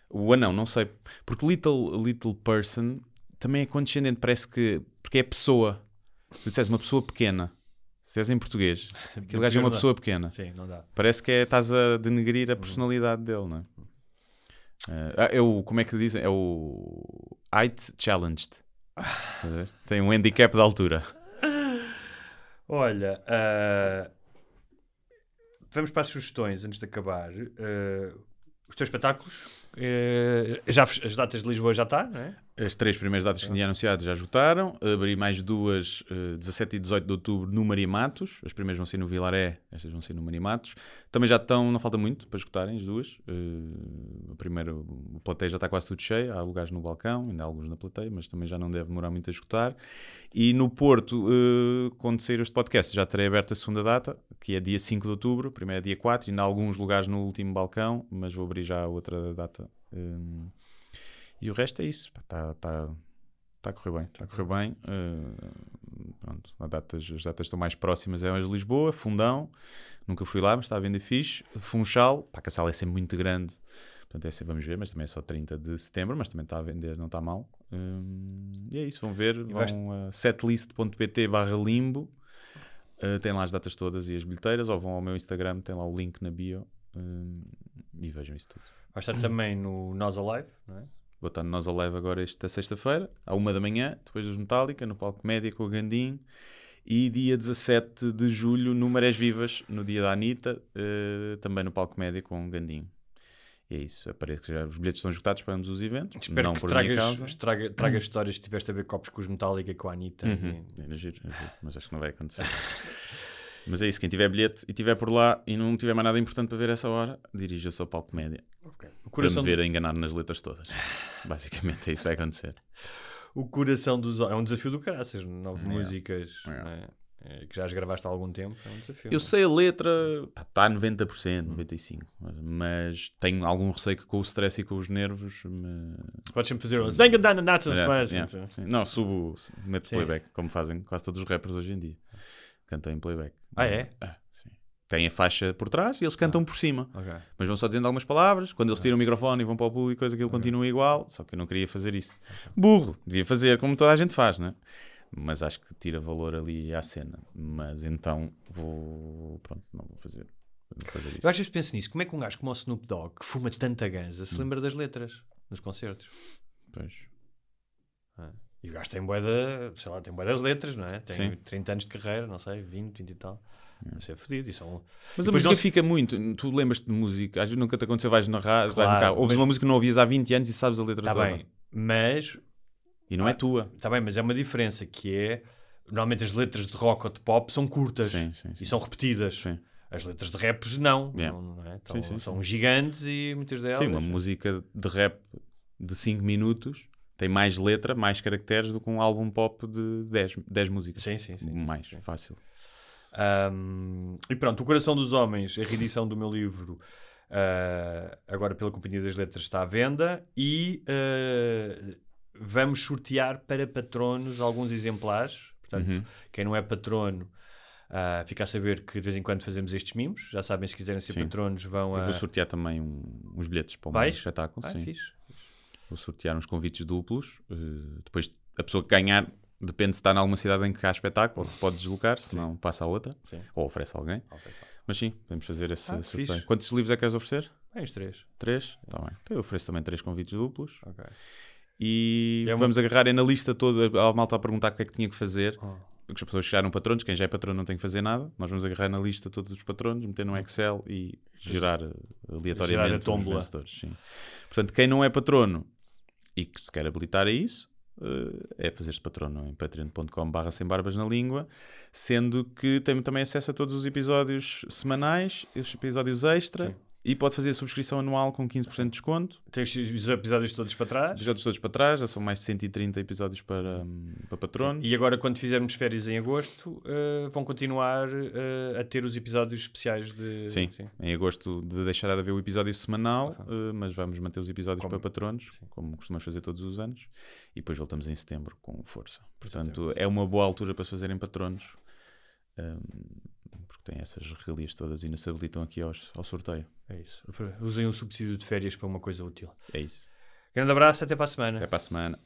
O anão, não sei. Porque little, little person também é condescendente, parece que. Porque é pessoa. Se tu disseres uma pessoa pequena, se disseres em português, aquele gajo é uma pessoa pequena. Sim, não dá. Parece que é, estás a denegrir Uhum. a personalidade dele, não é? Ah, é o, como é que dizem? É o height challenged. Tem um handicap de altura. Olha, ah, vamos para as sugestões antes de acabar. Ah, os teus espetáculos, eh, já, as datas de Lisboa já está, é? As três primeiras datas que tinha anunciado já esgotaram. Abri mais duas, eh, 17 e 18 de outubro, no Marimatos. As primeiras vão ser no Vilaré, estas vão ser no Marimatos. Também já estão, não falta muito para esgotarem as duas. Eh, a primeira, o plateia já está quase tudo cheio. Há lugares no balcão, ainda há alguns na plateia, mas também já não deve demorar muito a esgotar. E no Porto, eh, quando sair este podcast, já terei aberto a segunda data, que é dia 5 de outubro. Primeiro é dia 4, ainda há alguns lugares no último balcão, mas vou abrir já outra data. Eh, e o resto é isso. Está tá, tá a correr bem. Está a correr bem. Uh, pronto, há datas, as datas estão mais próximas é as de Lisboa, Fundão. Nunca fui lá, mas está a vender fixe. Funchal, pá, que a sala é sempre muito grande. Portanto, é vamos ver, mas também é só 30 de setembro, mas também está a vender, não está mal. Um, e é isso, vão ver. vais- Vão a setlist.pt barra limbo. Uh, tem lá as datas todas e as bilheteiras, ou vão ao meu Instagram, tem lá o link na bio. um, e vejam isso tudo. Vai estar também no Nós Alive, não é? Vou estar no Nós Alive agora esta sexta-feira, à uma da manhã, depois dos Metallica, no palco média com o Gandim. E dia 17 de julho no Marés Vivas, no dia da Anitta, eh, também no palco média com o Gandim. E é isso, aparece que já os bilhetes estão esgotados para ambos os eventos. Espero não que por minha tragas, causa. traga, tragas histórias se tiveste a ver copos com os Metallica e com a Anitta. Uhum. Era giro, era giro, mas acho que não vai acontecer. mas é isso, quem tiver bilhete e tiver por lá e não tiver mais nada importante para ver essa hora, dirija-se ao palco média. O Para me ver a enganar nas letras todas. Basicamente é isso que vai acontecer. o coração dos. É um desafio do caraças. Nove É. músicas É. não é? É, que já as gravaste há algum tempo. É um desafio. Eu sei a letra, está a 90%, 95%, mas, tenho algum receio que com o stress e com os nervos. Me... Podes sempre fazer um. Não, subo, meto playback, como fazem quase todos os rappers hoje em dia. Cantam em playback. Ah, é? Ah, sim. Tem a faixa por trás e eles cantam por cima. Ok. Mas vão só dizendo algumas palavras. Quando eles tiram o microfone e vão para o público, coisa que ele continua igual. Só que eu não queria fazer isso. Burro. Devia fazer como toda a gente faz, né? Mas acho que tira valor ali à cena. Mas então vou. Pronto, não vou fazer. Vou fazer isso. Eu às vezes penso nisso. Como é que um gajo como o Snoop Dogg, que fuma tanta ganza, Hum. se lembra das letras nos concertos? Pois. E o gajo tem bué da, sei lá, tem bué das letras, não é? Tem Sim. 30 anos de carreira, não sei, 20, 20 e tal. Deve ser fodido. E são... Mas a música não fica muito. Tu lembras-te de música? Às vezes nunca te aconteceu, vais na rádio, vais no Claro, carro, ouves mas- uma música que não ouvias há 20 anos e sabes a letra Está toda. bem, mas E não é tua. Está bem, mas é uma diferença que é normalmente as letras de rock ou de pop são curtas sim, sim. e são repetidas. Sim. As letras de rap não, Yeah. não, não é? Então, Sim, sim, são gigantes e muitas delas. Sim, uma música de rap de 5 minutos tem mais letra, mais caracteres do que um álbum pop de 10, 10 músicas. Sim, sim, sim. Mais, fácil. Ahm, e pronto, O Coração dos Homens, a reedição do meu livro, ah, agora pela Companhia das Letras, está à venda e ah, vamos sortear para patronos alguns exemplares. Portanto, Uhum. quem não é patrono. ah, fica a saber que de vez em quando fazemos estes mimos. Já sabem, se quiserem ser Sim. patronos, vão Eu a. vou sortear também um- uns bilhetes para o meu espetáculo. Ah, sim. fixe. Sortear uns convites duplos. eh, depois a pessoa que ganhar, depende se está em alguma cidade em que há espetáculo, ou se pode deslocar, se não passa a outra, Sim. ou oferece a alguém. Mas sim, podemos fazer esse Ah, sorteio. fixe. Quantos livros é que queres oferecer? Bem, os três. Três? Tá bem. Então eu ofereço também três convites duplos. E É vamos agarrar é na lista toda. A malta a perguntar o que é que tinha que fazer. Ah. Porque as pessoas chegaram patronos, quem já é patrono não tem que fazer nada. Nós vamos agarrar na lista todos os patronos, meter no Excel e gerar eh, aleatoriamente Gerar a os vencedores. Sim. Portanto, quem não é patrono e que se quer habilitar a isso, eh, é fazer-se patrono em patreon.com.br sem barbas na língua, sendo que tem também acesso a todos os episódios semanais, os episódios extra. Sim. E pode fazer a subscrição anual com 15% de desconto. Tem os os episódios todos para trás. Episódios todos para trás, já são mais de 130 episódios para, para patronos. E agora, quando fizermos férias em agosto, eh, vão continuar eh, a ter os episódios especiais de. Sim, em agosto de deixar de haver o episódio semanal, eh, mas vamos manter os episódios Como- para patronos, como costumamos fazer todos os anos, e depois voltamos em setembro com força. Portanto, é uma boa altura para se fazerem patronos, hum, porque têm essas regalias todas e não se habilitam aqui aos, ao sorteio. É isso. Usem o subsídio de férias para uma coisa útil. É isso. Grande abraço, até para a semana. Até para a semana.